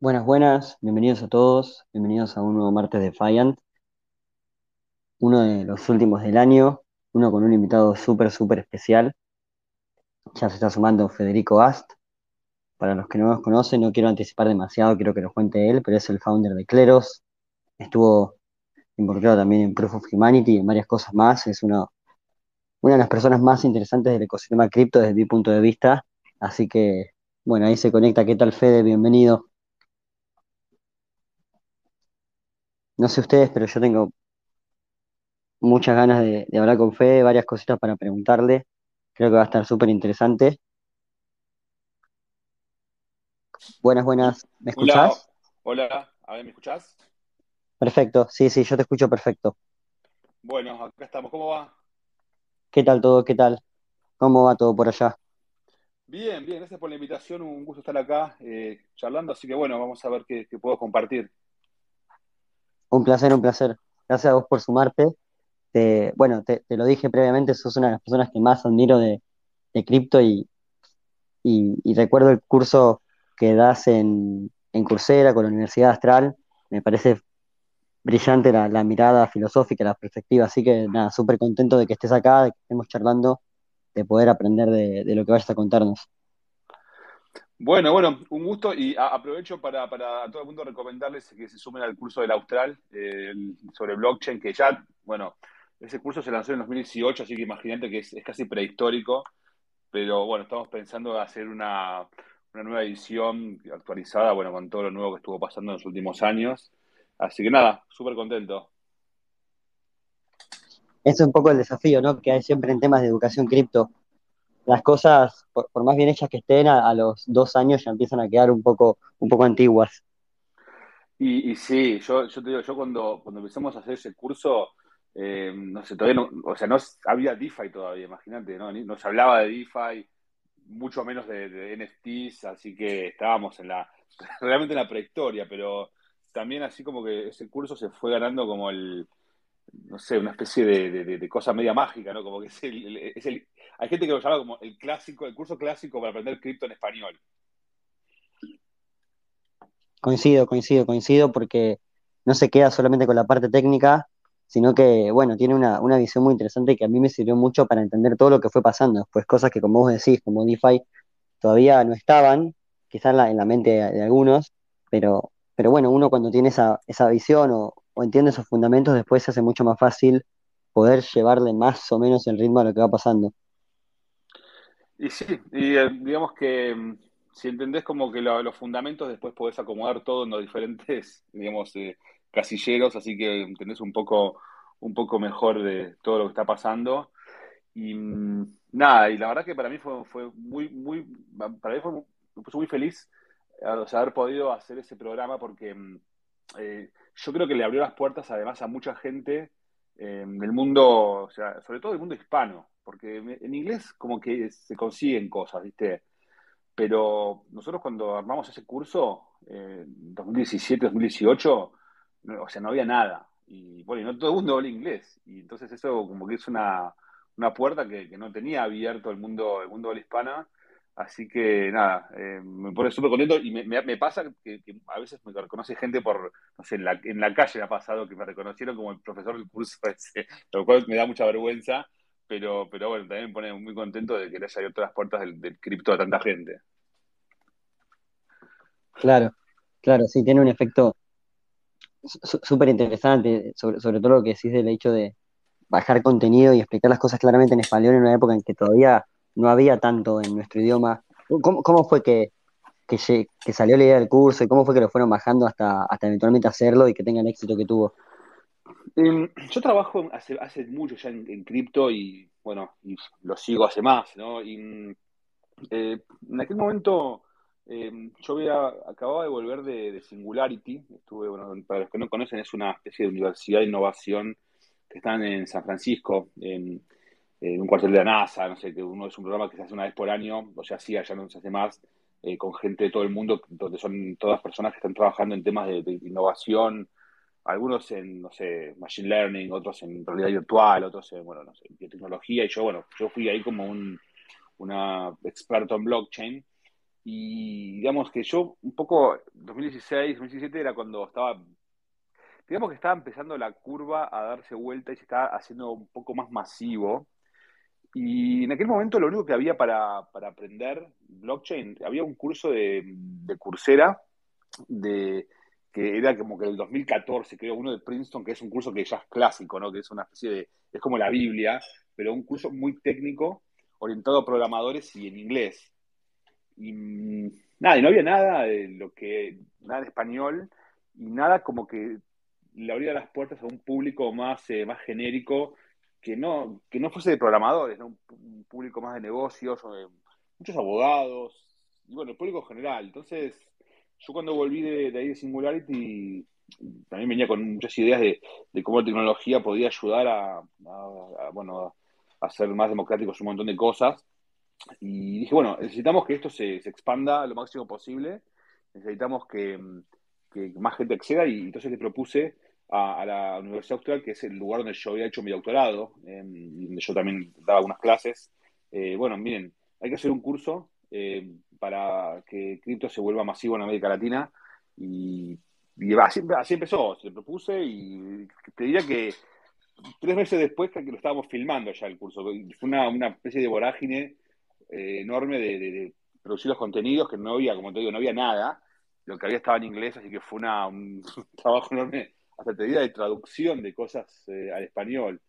Buenas, buenas, bienvenidos a todos, bienvenidos a un nuevo martes de Fiant, uno de los últimos del año, uno con un invitado súper, súper especial. Ya se está sumando Federico Ast. Para los que no nos conocen, no quiero anticipar demasiado, quiero que nos cuente él, pero es el founder de Cleros. Estuvo involucrado también en Proof of Humanity y en varias cosas más. Es una de las personas más interesantes del ecosistema cripto desde mi punto de vista. Así que, bueno, ahí se conecta. ¿Qué tal, Fede? Bienvenido. No sé ustedes, pero yo tengo muchas ganas de, de hablar con Fede, varias cositas para preguntarle. Creo que va a estar súper interesante. Buenas, buenas. ¿Me Hola, escuchás? hola, a ver, ¿me escuchás? Perfecto, sí, sí, yo te escucho perfecto. Bueno, acá estamos, ¿cómo va? ¿Qué tal todo? ¿Qué tal? ¿Cómo va todo por allá? Bien, bien, gracias por la invitación, un gusto estar acá eh, charlando, así que bueno, vamos a ver qué, qué puedo compartir. Un placer, un placer. Gracias a vos por sumarte. Te- bueno, te, lo dije previamente, sos una de las personas que más admiro de, de cripto y, y- y recuerdo el curso que das en, en Coursera con la Universidad Astral. Me parece brillante la, la mirada filosófica, la perspectiva, así que nada, súper contento de que estés acá, de que estemos charlando, de poder aprender de, de lo que vayas a contarnos. Bueno, bueno, un gusto y aprovecho para, para a todo el mundo recomendarles que se sumen al curso del Austral eh, sobre blockchain, que ya, bueno, ese curso se lanzó en 2018, así que imagínate que es, es casi prehistórico, pero bueno, estamos pensando en hacer una, una nueva edición actualizada, bueno, con todo lo nuevo que estuvo pasando en los últimos años. Así que nada, súper contento. Es un poco el desafío, ¿no? Que hay siempre en temas de educación cripto. Las cosas, por, por más bien hechas que estén, a, los dos años ya empiezan a quedar un poco, un poco antiguas. Y, y sí, yo, yo te digo, yo cuando, cuando empezamos a hacer ese curso, eh, no sé, todavía no, o sea, no había DeFi todavía, imagínate, ¿no? No se hablaba de DeFi, mucho menos de, NFTs, así que estábamos en la, realmente en la prehistoria, pero también así como que ese curso se fue ganando como el, no sé, una especie de, de- de- cosa media mágica, ¿no? Como que es es el, hay gente que lo llama como el clásico, el curso clásico para aprender cripto en español. Coincido, coincido, coincido, porque no se queda solamente con la parte técnica, sino que, bueno, tiene una, una visión muy interesante que a mí me sirvió mucho para entender todo lo que fue pasando. Pues cosas que, como vos decís, como DeFi, todavía no estaban, quizás en la, en la mente de, de algunos, pero, pero bueno, uno cuando tiene esa, esa visión o, o entiende esos fundamentos, después se hace mucho más fácil poder llevarle más o menos el ritmo a lo que va pasando. Y sí, y eh, digamos que mm, si entendés como que lo- los fundamentos después podés acomodar todo en los diferentes, digamos, eh, casilleros, así que entendés un poco, un poco mejor de todo lo que está pasando. Y mm, nada, y la verdad que para mí fue, fue muy, muy, para mí fue, me puso muy feliz eh, o sea, haber podido hacer ese programa porque mm, eh, yo creo que le abrió las puertas además a mucha gente eh, del mundo, o sea, sobre todo del mundo hispano, porque en inglés como que se consiguen cosas, ¿viste? Pero nosotros cuando armamos ese curso, eh, 2017, 2018, no, o sea, no había nada. Y bueno, no todo el mundo habla inglés. Y entonces eso como que es una, una puerta que, que no tenía abierto el mundo, el mundo de la hispana. Así que nada, eh, me pone súper contento y me, me- me pasa que, que a veces me reconoce gente por, no sé, en la, en la calle me ha pasado que me reconocieron como el profesor del curso ese, lo cual me da mucha vergüenza, pero, pero bueno, también me pone muy contento de que le haya abierto las puertas del, cripto a tanta gente. Claro, claro, sí, tiene un efecto súper interesante, sobre, sobre todo lo que decís del hecho de bajar contenido y explicar las cosas claramente en español en una época en que todavía no había tanto en nuestro idioma. ¿Cómo, cómo fue que, que salió la idea del curso y cómo fue que lo fueron bajando hasta, hasta eventualmente hacerlo y que tenga el éxito que tuvo? Eh, yo trabajo hace, hace mucho ya en, cripto y bueno, y lo sigo hace más, ¿no? Y eh, en aquel momento eh, yo había, acababa de volver de, Singularity, estuve, bueno, para los que no conocen, es una especie de universidad de innovación que están en San Francisco, en, un cuartel de la NASA, no sé, que uno es un programa que se hace una vez por año, o sea, sí, allá no se hace más, eh, con gente de todo el mundo, donde son todas personas que están trabajando en temas de innovación algunos en, no sé, machine learning, otros en realidad virtual, otros en, bueno, no sé, biotecnología, y yo, bueno, yo fui ahí como un una experto en blockchain, Y digamos que yo un poco, 2016, 2017 era cuando estaba, digamos que estaba empezando la curva a darse vuelta y se estaba haciendo un poco más masivo. Y en aquel momento lo único que había para, para aprender blockchain, había un curso de, de Coursera de, que era como que el 2014, creo, uno de Princeton, que es un curso que ya es clásico, ¿no? Que es una especie de, es como la Biblia, pero un curso muy técnico, orientado a programadores y en inglés. Y nada, y no había nada de lo que, nada de español, y nada como que le abría las puertas a un público más, eh, más genérico, que no, que no fuese de programadores, un, público más de negocios, muchos abogados, y bueno, el público general. Entonces, yo cuando volví de, ahí de Singularity, también venía con muchas ideas de, cómo la tecnología podía ayudar a, bueno, a hacer más democráticos un montón de cosas. Y dije, bueno, necesitamos que esto se, expanda lo máximo posible, necesitamos que, más gente acceda y entonces le propuse a, la Universidad Austral, que es el lugar donde yo había hecho mi doctorado, donde yo también daba algunas clases. Eh, bueno, miren, hay que hacer un curso eh, para que cripto se vuelva masivo en América Latina. Y, así, empezó, se propuse y te diría que tres meses después que lo estábamos filmando ya el curso. Fue una, especie de vorágine eh, enorme de, producir los contenidos, que no había, como te digo, no había nada. Lo que había estaba en inglés, así que fue una, un, trabajo enorme, hasta te diría, de traducción de cosas eh, al español.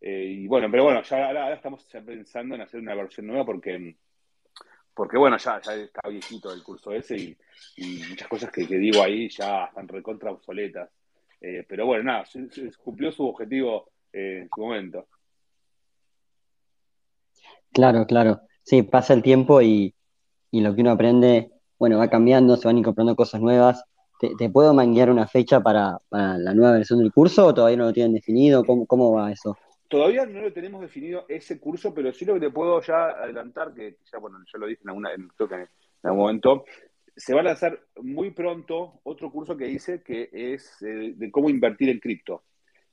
y bueno, pero bueno, ya ahora, estamos pensando en hacer una versión nueva porque porque bueno, ya, ya está viejito el curso ese y, muchas cosas que, digo ahí ya están recontra obsoletas. Eh, pero bueno, nada, cumplió su objetivo eh, en su momento. Claro, claro. Sí, pasa el tiempo y, lo que uno aprende, bueno, va cambiando, se van incorporando cosas nuevas. ¿Te, puedo manguear una fecha para, la nueva versión del curso o todavía no lo tienen definido? ¿Cómo, cómo va eso? Todavía no lo tenemos definido ese curso, pero sí lo que te puedo ya adelantar, que ya, bueno, ya lo dije en, alguna, en, algún momento, se va a lanzar muy pronto otro curso que hice que es eh, de cómo invertir en cripto.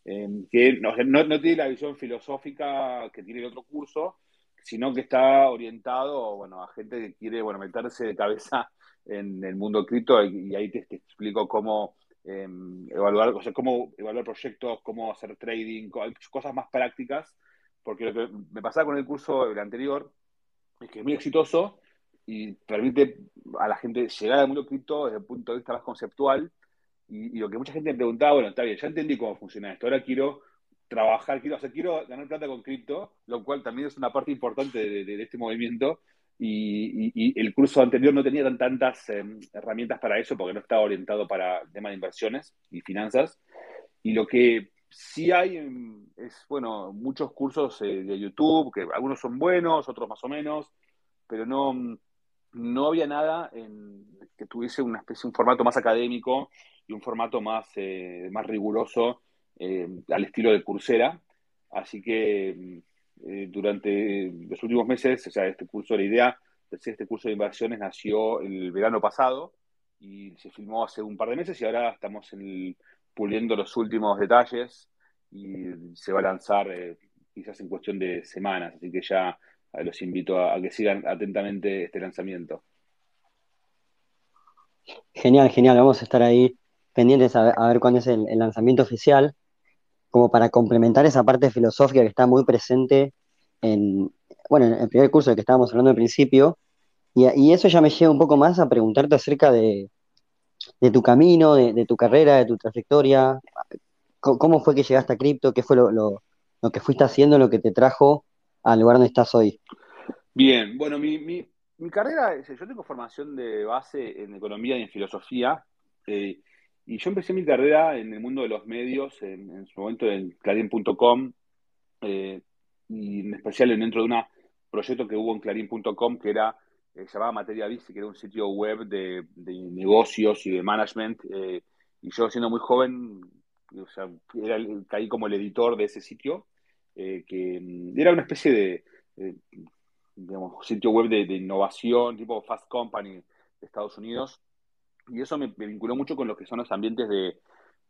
Em, que no, tiene la visión filosófica que tiene el otro curso, sino que está orientado bueno, a gente que quiere bueno, meterse de cabeza en el mundo cripto y, ahí te, explico cómo Em, evaluar, o sea, cómo evaluar proyectos, cómo hacer trading, cosas más prácticas, porque lo que me pasaba con el curso el anterior es que es muy exitoso y permite a la gente llegar al mundo cripto desde el punto de vista más conceptual. Y, lo que mucha gente me preguntaba, bueno, está bien, ya entendí cómo funciona esto, ahora quiero trabajar, quiero, o quiero ganar plata con cripto, lo cual también es una parte importante de este movimiento, y, el curso anterior no tenía tantas em, herramientas para eso porque no estaba orientado para temas de inversiones y finanzas. Y lo que sí hay em, es, bueno, muchos cursos eh, de YouTube, que algunos son buenos, otros más o menos, pero no, no había nada en, que tuviese una especie, un formato más académico y un formato más, eh, más riguroso eh, al estilo de Coursera. Así que eh, durante los últimos meses, o sea, este curso, la idea de hacer este curso de inversiones nació el verano pasado y se filmó hace un par de meses y ahora estamos puliendo los últimos detalles y se va a lanzar eh, quizás en cuestión de semanas, así que ya eh, los invito a, que sigan atentamente este lanzamiento. Genial, genial, vamos a estar ahí pendientes a ver, cuándo es el lanzamiento oficial como para complementar esa parte filosófica que está muy presente en, bueno, en el primer curso del que estábamos hablando al principio, y, eso ya me lleva un poco más a preguntarte acerca de, tu camino, de, tu carrera, de tu trayectoria, cómo fue que llegaste a cripto, qué fue lo, que fuiste haciendo, lo que te trajo al lugar donde estás hoy. Bien, bueno, mi, mi, mi carrera, yo tengo formación de base en economía y en filosofía. Eh, y yo empecé mi carrera en el mundo de los medios, en, su momento en clarín.com, eh, y en especial dentro de un proyecto que hubo en clarín.com que era, eh, se llamaba Materia Vice, que era un sitio web de, negocios y de management. Eh, y yo siendo muy joven, o sea, era, caí como el editor de ese sitio, que mm, era una especie de, sitio web de, de innovación, tipo Fast Company de Estados Unidos y eso me, vinculó mucho con lo que son los ambientes de,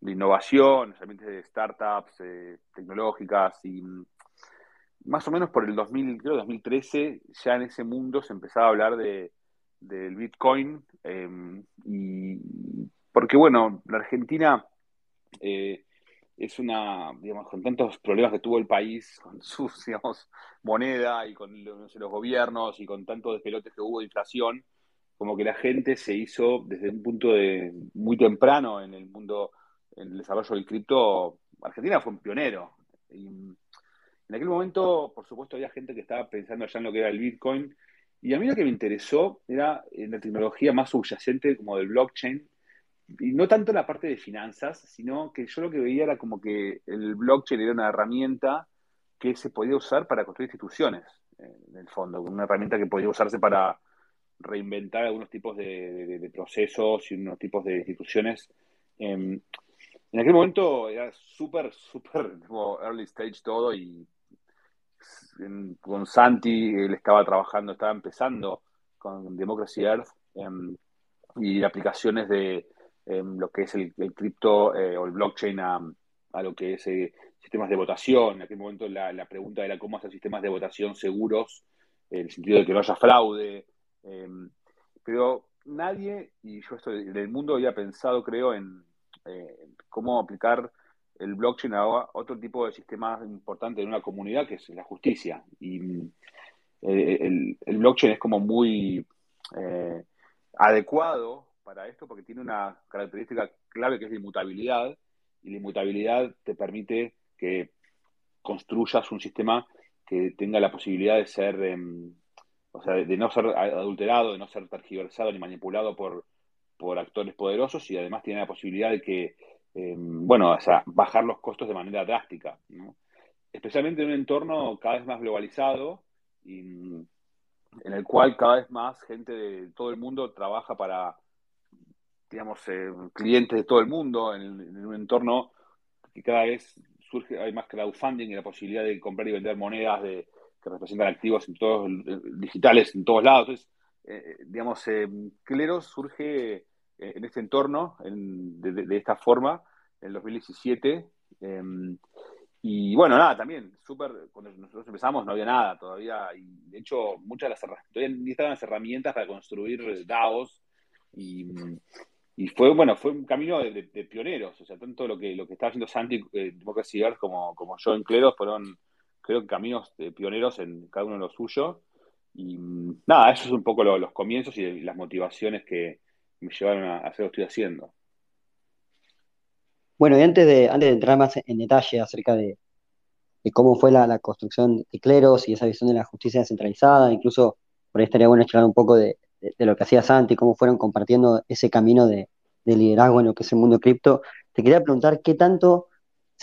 innovación, los ambientes de startups eh, tecnológicas y mm, más o menos por el 2000, creo 2013, ya en ese mundo se empezaba a hablar de, del Bitcoin. y porque, bueno, la Argentina es una, digamos, con tantos problemas que tuvo el país, con su, digamos, moneda y con los gobiernos y con tantos despelotes que hubo de inflación, como que la gente se hizo desde un punto de muy temprano en el mundo, en el desarrollo del cripto, Argentina fue un pionero. Y en aquel momento, por supuesto, había gente que estaba pensando ya en lo que era el Bitcoin, y a mí lo que me interesó era en la tecnología más subyacente como del blockchain, y no tanto la parte de finanzas, sino que yo lo que veía era como que el blockchain era una herramienta que se podía usar para construir instituciones, eh, en el fondo, una herramienta que podía usarse para reinventar algunos tipos de, procesos y unos tipos de instituciones. Em, en aquel momento era súper, súper early stage todo y con Santi él estaba trabajando, estaba empezando con Democracy Earth em, y aplicaciones de em, lo que es el, cripto eh, o el blockchain a, lo que es eh, sistemas de votación. En aquel momento la, la, pregunta era cómo hacer sistemas de votación seguros, en el sentido de que no haya fraude, Em, pero nadie, y yo estoy del mundo había pensado, creo, en eh, cómo aplicar el blockchain a otro tipo de sistema importante en una comunidad, que es la justicia. Y eh, el, blockchain es como muy eh, adecuado para esto porque tiene una característica clave que es la inmutabilidad, y la inmutabilidad te permite que construyas un sistema que tenga la posibilidad de ser em, o sea, de, no ser adulterado, de no ser tergiversado ni manipulado por, por actores poderosos y además tiene la posibilidad de que, eh, bueno, o sea, bajar los costos de manera drástica, especialmente en un entorno cada vez más globalizado y en el cual cada vez más gente de todo el mundo trabaja para, digamos, eh, clientes de todo el mundo, en, en, un entorno que cada vez surge, hay más crowdfunding y la posibilidad de comprar y vender monedas de, que representan activos en todos, eh, digitales en todos lados. Entonces, eh, eh, digamos, Cleros surge en este entorno, de, esta forma, en el 2017. Em, y bueno, nada, también, súper, cuando nosotros empezamos no había nada todavía, y de hecho muchas de las todavía ni estaban las herramientas para construir DAOs, y, fue, bueno, fue un camino de, pioneros, o sea, tanto lo que, lo que estaba haciendo Santi eh, Democracy como, como yo en Cleros fueron creo que caminos pioneros en cada uno de los suyos. Y mm, nada, eso es un poco los comienzos y las motivaciones que me llevaron a, hacer lo que estoy haciendo. Bueno, y antes de, antes de entrar más en detalle acerca de, cómo fue la, construcción de Cleros y esa visión de la justicia descentralizada, incluso por ahí estaría bueno charlar un poco de, lo que hacía Santi, cómo fueron compartiendo ese camino de, liderazgo en lo que es el mundo cripto. Te quería preguntar qué tanto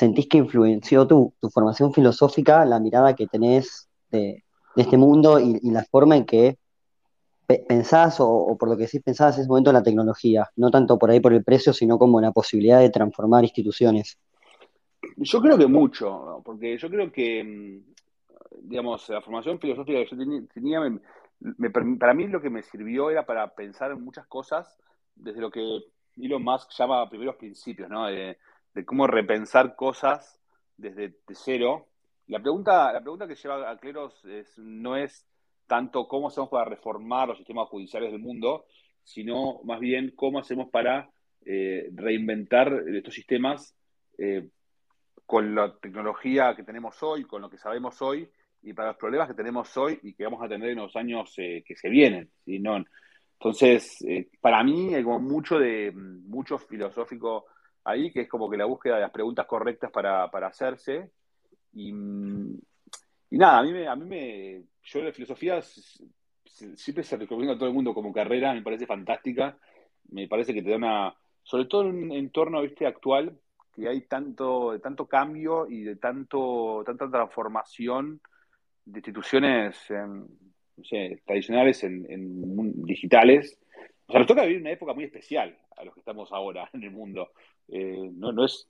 sentís que influenció tu, formación filosófica, la mirada que tenés de, este mundo y, la forma en que pensás o, por lo que sí pensabas en ese momento en la tecnología, no tanto por ahí por el precio, sino como la posibilidad de transformar instituciones? Yo creo que mucho, porque yo creo que, mm, digamos, la formación filosófica que yo tenía, para mí lo que me sirvió era para pensar en muchas cosas desde lo que Elon Musk llama primeros principios, ¿no? De cómo repensar cosas desde cero. La pregunta, la pregunta que lleva a Cleros no es tanto cómo hacemos para reformar los sistemas judiciales del mundo, sino más bien cómo hacemos para eh, reinventar estos sistemas eh, con la tecnología que tenemos hoy, con lo que sabemos hoy y para los problemas que tenemos hoy y que vamos a tener en los años eh, que se vienen. No, entonces, para mí hay mucho de mucho filosófico ahí, que es como que la búsqueda de las preguntas correctas para, hacerse. Y, nada, a mí me, a mí me, yo la filosofía siempre se recomienda a todo el mundo como carrera, me parece fantástica, me parece que te da una, sobre todo en un entorno ¿viste, actual, que hay tanto, tanto cambio y de tanto, tanta transformación de instituciones tradicionales en, en, digitales. O sea, nos toca vivir una época muy especial a los que estamos ahora en el mundo. Eh, no, no es,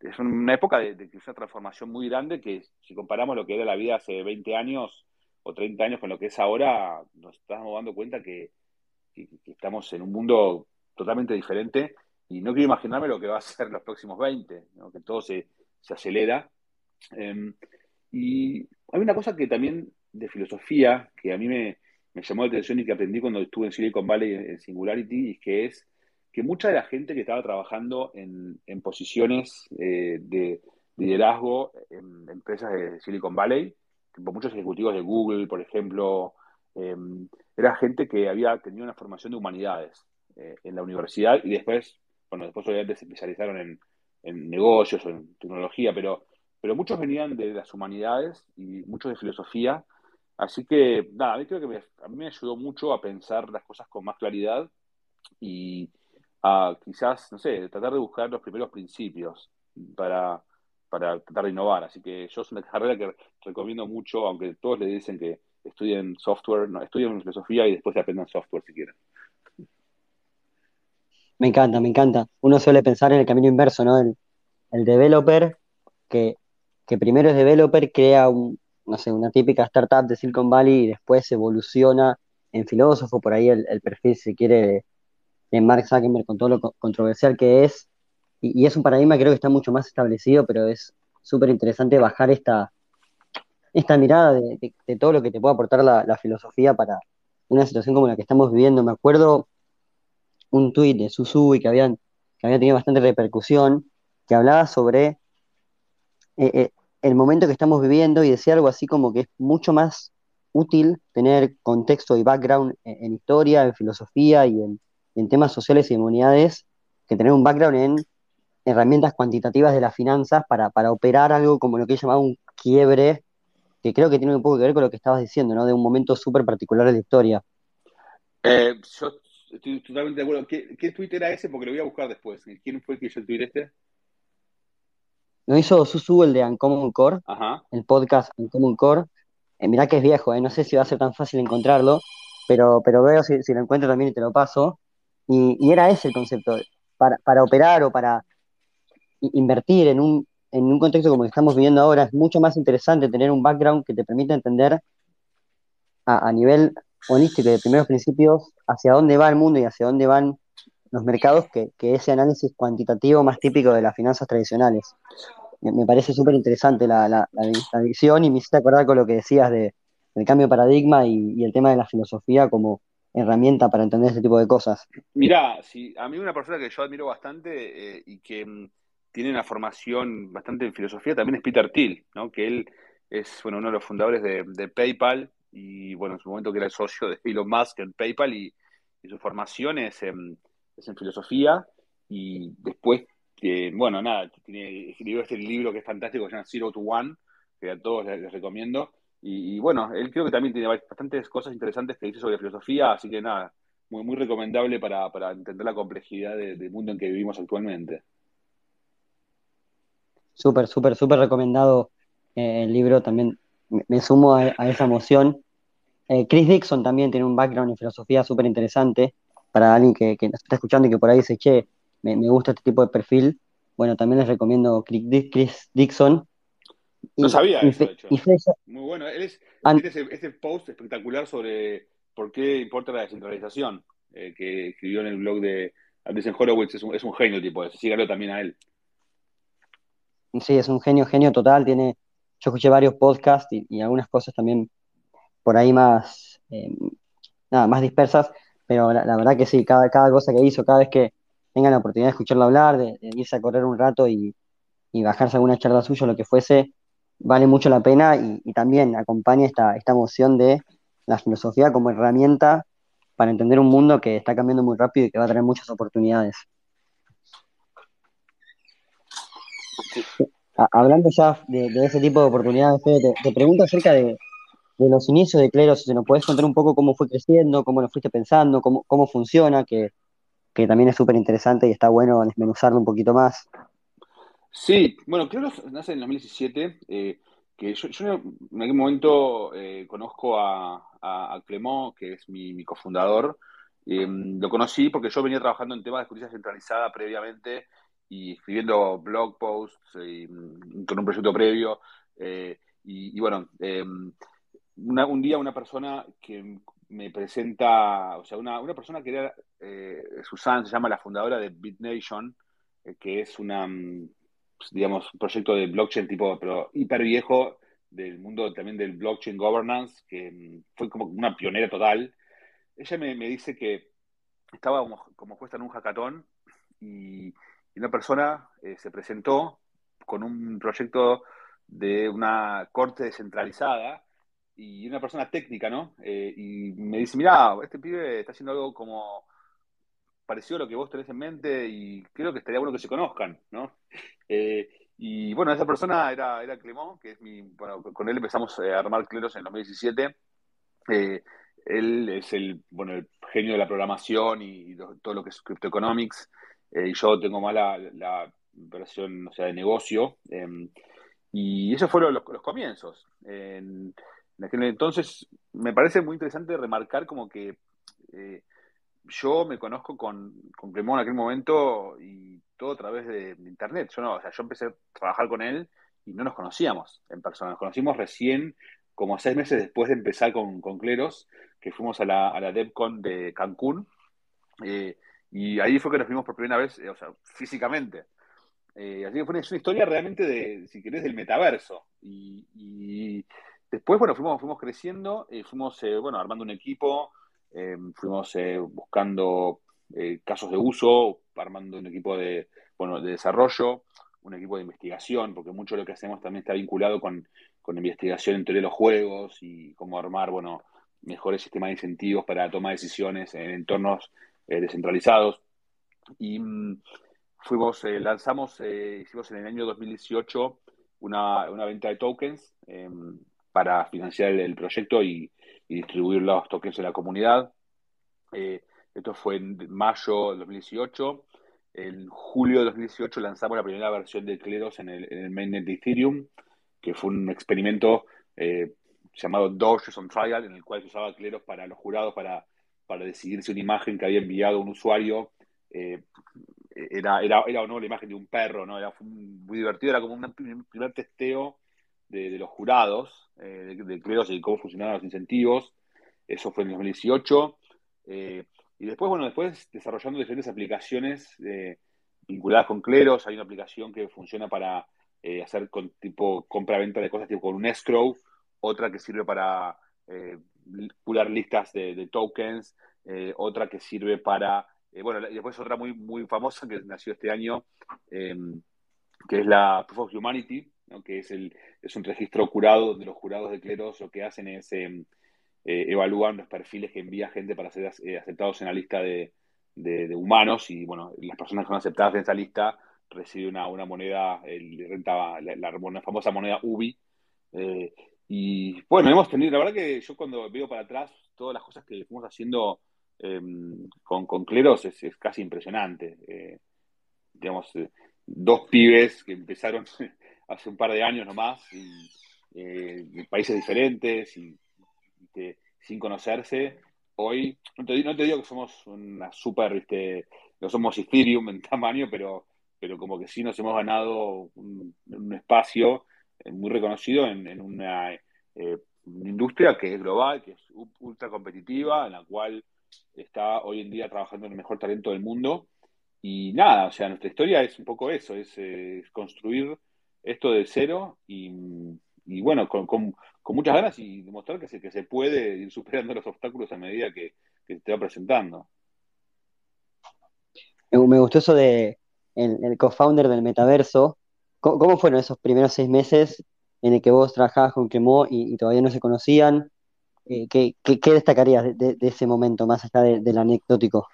es una época de, de, una transformación muy grande que si comparamos lo que era la vida hace 20 años o 30 años con lo que es ahora, nos estamos dando cuenta que, estamos en un mundo totalmente diferente y no quiero imaginarme lo que va a ser los próximos 20, que todo se, se acelera. Em, y hay una cosa que también de filosofía que a mí me, me llamó la atención y que aprendí cuando estuve en Silicon Valley en Singularity, y que es que mucha de la gente que estaba trabajando en, posiciones eh, de, liderazgo en empresas de Silicon Valley, tipo muchos ejecutivos de Google, por ejemplo, eh, era gente que había tenido una formación de humanidades eh, en la universidad y después, bueno, después obviamente se especializaron en, en negocios o en tecnología, pero, pero muchos venían de las humanidades y muchos de filosofía. Así que, nada, a mí creo que me, a mí me ayudó mucho a pensar las cosas con más claridad y a quizás, no sé, tratar de buscar los primeros principios para, para tratar de innovar. Así que yo es una carrera que recomiendo mucho, aunque todos le dicen que estudien software, no, estudien filosofía y después aprendan software si quieren. Me encanta, me encanta. Uno suele pensar en el camino inverso, ¿no? El, el developer, que, que, primero es developer, crea un, no sé, una típica startup de Silicon Valley y después evoluciona en filósofo, por ahí el, perfil, si quiere, de, Mark Zuckerberg con todo lo controversial que es. Y, es un paradigma creo que está mucho más establecido, pero es súper interesante bajar esta, esta mirada de, todo lo que te puede aportar la, filosofía para una situación como la que estamos viviendo. Me acuerdo un tuit de Susu que, habían, que había tenido bastante repercusión, que hablaba sobre eh, eh, el momento que estamos viviendo y decía algo así como que es mucho más útil tener contexto y background en, historia, en filosofía y en, temas sociales y humanidades que tener un background en herramientas cuantitativas de las finanzas para, operar algo como lo que he llamado un quiebre, que creo que tiene un poco que ver con lo que estabas diciendo, ¿no? De un momento súper particular de la historia. Eh, yo Estoy totalmente de acuerdo. ¿Qué, ¿Qué, tweet era ese? Porque lo voy a buscar después. ¿Quién fue el que el tweet este? Lo hizo Susu, el de Uncommon Core, el podcast Uncommon Core. Eh, mirá que es viejo, eh. no sé si va a ser tan fácil encontrarlo, pero, pero veo si, lo encuentro también y te lo paso. Y, era ese el concepto. Para, para operar o para invertir en un, en un contexto como el que estamos viviendo ahora, es mucho más interesante tener un background que te permita entender a, a nivel holístico de primeros principios hacia dónde va el mundo y hacia dónde van los mercados que, ese análisis cuantitativo más típico de las finanzas tradicionales. Me, parece súper interesante la, la, visión y me hiciste acordar con lo que decías de, del cambio de paradigma y, el tema de la filosofía como herramienta para entender ese tipo de cosas. Mirá, a mí una persona que yo admiro bastante eh, y que mm, tiene una formación bastante en filosofía también es Peter Thiel, ¿no? que él es bueno, uno de los fundadores de, PayPal y bueno, en su momento que era el socio de Elon Musk en PayPal y, su formación es en, filosofía y después, bueno, nada, tiene, escribió este libro que es fantástico, que se llama Zero to One, que a todos les, recomiendo. Y, bueno, él creo que también tiene bastantes cosas interesantes que dice sobre filosofía, así que nada, muy, muy recomendable para, entender la complejidad del mundo en que vivimos actualmente. Súper, súper, súper recomendado eh, el libro también me, sumo a, esa emoción. Eh, Chris Dixon también tiene un background en filosofía súper interesante para alguien que, que, nos está escuchando y que por ahí dice, che, me, gusta este tipo de perfil. Bueno, también les recomiendo Chris Dixon. no sabía eso, de hecho. Muy bueno. Él es, tiene ese, post espectacular sobre por qué importa la descentralización, eh, que escribió en el blog de Andrés Horowitz. Es un, es un genio tipo ese. Sígalo también a él. Sí, es un genio, genio total. Tiene yo escuché varios podcasts y, algunas cosas también por ahí más, eh, nada, más dispersas, pero la, verdad que sí, cada, cada cosa que hizo, cada vez que tengan la oportunidad de escucharlo hablar, de, irse a correr un rato y, bajarse alguna charla suya, lo que fuese, vale mucho la pena y, también acompaña esta, esta emoción de la filosofía como herramienta para entender un mundo que está cambiando muy rápido y que va a tener muchas oportunidades. Hablando ya de, ese tipo de oportunidades, te, pregunto acerca de, los inicios de Clero, si nos puedes contar un poco cómo fue creciendo, cómo lo fuiste pensando, cómo, cómo funciona, que, también es súper interesante y está bueno desmenuzarlo un poquito más. Sí, bueno, Clero nace en 2017, eh, que yo, en aquel momento eh, conozco a, a, Clemont, que es mi, cofundador, eh, lo conocí porque yo venía trabajando en temas de justicia centralizada previamente y escribiendo blog posts mm, con un proyecto previo. Eh, y, bueno, em, un día una persona que me presenta, o sea, una, una persona que era, eh, Susan se llama la fundadora de BitNation, eh, que es una, mm, pues, digamos, un proyecto de blockchain tipo, pero hiper viejo, del mundo también del blockchain governance, que mm, fue como una pionera total. Ella me, dice que estaba como, como en un hackathon y, una persona eh, se presentó con un proyecto de una corte descentralizada y una persona técnica, ¿no? Eh, y me dice, mira, este pibe está haciendo algo como parecido a lo que vos tenés en mente y creo que estaría bueno que se conozcan, ¿no? Eh, y bueno, esa persona era, era Clemón, que es mi, bueno, con él empezamos a armar Cleros en 2017. Eh, él es el, bueno, el genio de la programación y, todo lo que es cryptoeconomics, y yo tengo más la, operación, o sea, de negocio. Em, y esos fueron los, comienzos. En, entonces, me parece muy interesante remarcar como que eh, yo me conozco con, con Clemón en aquel momento y todo a través de, internet. Yo no, o sea, yo empecé a trabajar con él y no nos conocíamos en persona. Nos conocimos recién como seis meses después de empezar con, con Cleros, que fuimos a la, a DevCon de Cancún. Eh, y ahí fue que nos vimos por primera vez, eh, o sea, físicamente. Así que fue una, historia realmente de, si querés, del metaverso. Y, después, bueno, fuimos, fuimos creciendo, y fuimos, eh, bueno, armando un equipo, eh, fuimos buscando casos de uso, armando un equipo de, bueno, de desarrollo, un equipo de investigación, porque mucho de lo que hacemos también está vinculado con, con investigación en teoría de los juegos y cómo armar, bueno, mejores sistemas de incentivos para tomar decisiones en entornos descentralizados. Y mm, fuimos, eh, lanzamos, eh, hicimos en el año 2018 una, una venta de tokens em, para financiar el, proyecto y, distribuir los tokens en la comunidad. Eh, esto fue en mayo de 2018. En julio de 2018 lanzamos la primera versión de Cleros en el, mainnet de Ethereum, que fue un experimento llamado Doge on Trial, en el cual se usaba Cleros para los jurados para, para decidir si una imagen que había enviado un usuario era, era, era o no la imagen de un perro, ¿no? Era muy divertido, era como un primer testeo de, los jurados, eh, de, de y cómo funcionaban los incentivos. Eso fue en 2018. Eh, y después, bueno, después desarrollando diferentes aplicaciones eh, vinculadas con Cleros. Hay una aplicación que funciona para hacer tipo compra-venta de cosas tipo con un escrow, otra que sirve para curar listas de, tokens, otra que sirve para bueno, y después otra muy, muy famosa que nació este año, que es la Proof of Humanity, que es, el, es un registro curado donde los jurados de cleros lo que hacen es em, eh, evaluar los perfiles que envía gente para ser eh, aceptados en la lista de, humanos y bueno, las personas que son aceptadas en esa lista reciben una, una moneda, el, renta, la, famosa moneda UBI. y bueno, hemos tenido, la verdad que yo cuando veo para atrás todas las cosas que fuimos haciendo Em, con, con Cleros es, casi impresionante. Eh, digamos, eh, dos pibes que empezaron hace un par de años nomás, y, eh, países diferentes y, sin conocerse. Hoy, no te, no te, digo que somos una super, ¿viste? no somos Ethereum en tamaño, pero, pero como que sí nos hemos ganado un, espacio muy reconocido en, una industria que es global, que es ultra competitiva, en la cual está hoy en día trabajando en el mejor talento del mundo. Y nada, o sea, nuestra historia es un poco eso, es, construir esto de cero y, bueno, con, muchas ganas y demostrar que se, que se puede ir superando los obstáculos a medida que, que te va presentando. Me gustó eso de el, co-founder del metaverso. ¿Cómo, fueron esos primeros seis meses en el que vos trabajabas con Quemó y todavía no se conocían? Eh, ¿qué, destacarías de, ese momento, más allá del anecdótico?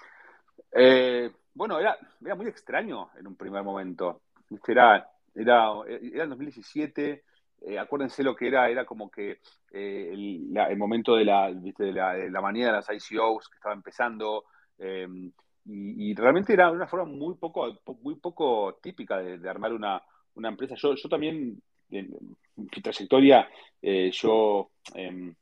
Eh, bueno, era, era, muy extraño en un primer momento. Era, era, era en 2017, eh, acuérdense lo que era, era como que el, momento de la, la, de la manía de las ICOs que estaba empezando, em, y, realmente era una forma muy poco, muy poco típica de, armar una, una, empresa. Yo, yo también, en mi trayectoria, yo em,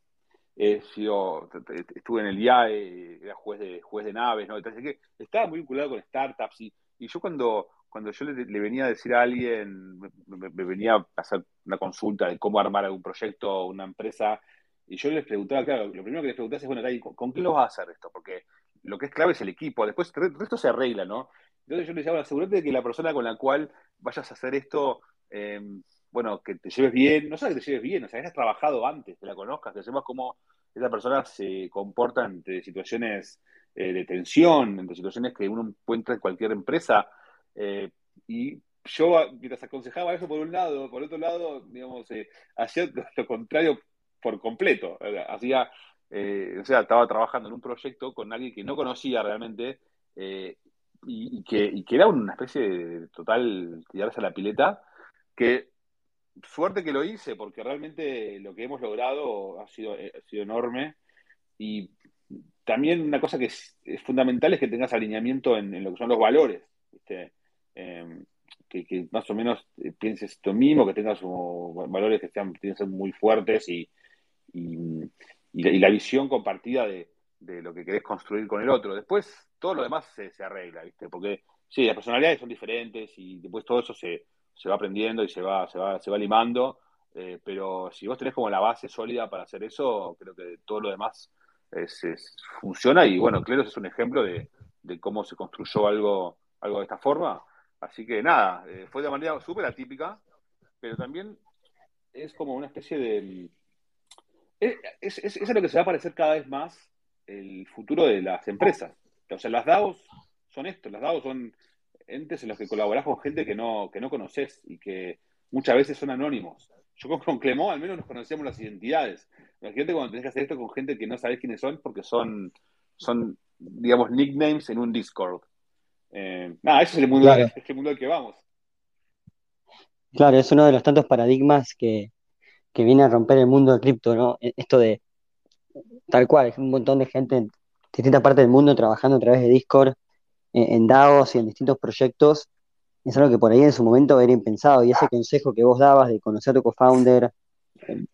he sido, estuve en el IAE, era juez de, juez de naves, ¿no? Entonces, que estaba muy vinculado con startups y, y yo cuando, cuando yo le, venía a decir a alguien, me, venía a hacer una consulta de cómo armar algún proyecto o una empresa, y yo les preguntaba, claro, lo primero que les preguntaba es, bueno, ¿con, qué lo vas a hacer esto? Porque lo que es clave es el equipo, después el resto se arregla, ¿no? Entonces yo les decía, bueno, asegúrate de que la persona con la cual vayas a hacer esto, eh, bueno, que te lleves bien, no solo que te lleves bien, o sea, que hayas trabajado antes, que la conozcas, que sepas cómo esa persona se comporta ante situaciones eh, de tensión, entre situaciones que uno encuentra en cualquier empresa. Eh, y yo, mientras aconsejaba eso por un lado, por otro lado, digamos, eh, hacía lo contrario por completo. Hacía, o sea, estaba trabajando en un proyecto con alguien que no conocía realmente y, que, que, era una especie de total tirarse a la pileta, que suerte que lo hice, porque realmente lo que hemos logrado ha sido, ha sido enorme y también una cosa que es, fundamental es que tengas alineamiento en, lo que son los valores. Em, que, más o menos pienses esto mismo, que tengas valores que sean, muy fuertes y, y, la, visión compartida de, lo que querés construir con el otro. Después todo lo demás se, arregla, ¿viste? Porque sí, las personalidades son diferentes y después todo eso se, va aprendiendo y se va, se va, se va limando. Eh, pero si vos tenés como la base sólida para hacer eso, creo que todo lo demás funciona y bueno, Cleros es un ejemplo de, cómo se construyó algo, algo de esta forma. Así que nada, eh, fue de manera súper atípica, pero también es como una especie de... Es, es, lo que se va a parecer cada vez más el futuro de las empresas. O sea, las DAOs son esto, las DAOs son entes en los que colaborás con gente que no, que no conoces y que muchas veces son anónimos. Yo con Clemó al menos nos conocíamos las identidades. Imagínate cuando tenés que hacer esto con gente que no sabés quiénes son porque son, son digamos, nicknames en un Discord. Eh, nada, ese es el mundo, el mundo al que vamos. Claro, es uno de los tantos paradigmas que, viene a romper el mundo de cripto, ¿no? E, esto de, tal cual, es un montón de gente en distintas partes del mundo trabajando a través de Discord, en, en DAOs y en distintos proyectos, es algo que por ahí en su momento era impensado. Y ese consejo que vos dabas de conocer a tu co-founder,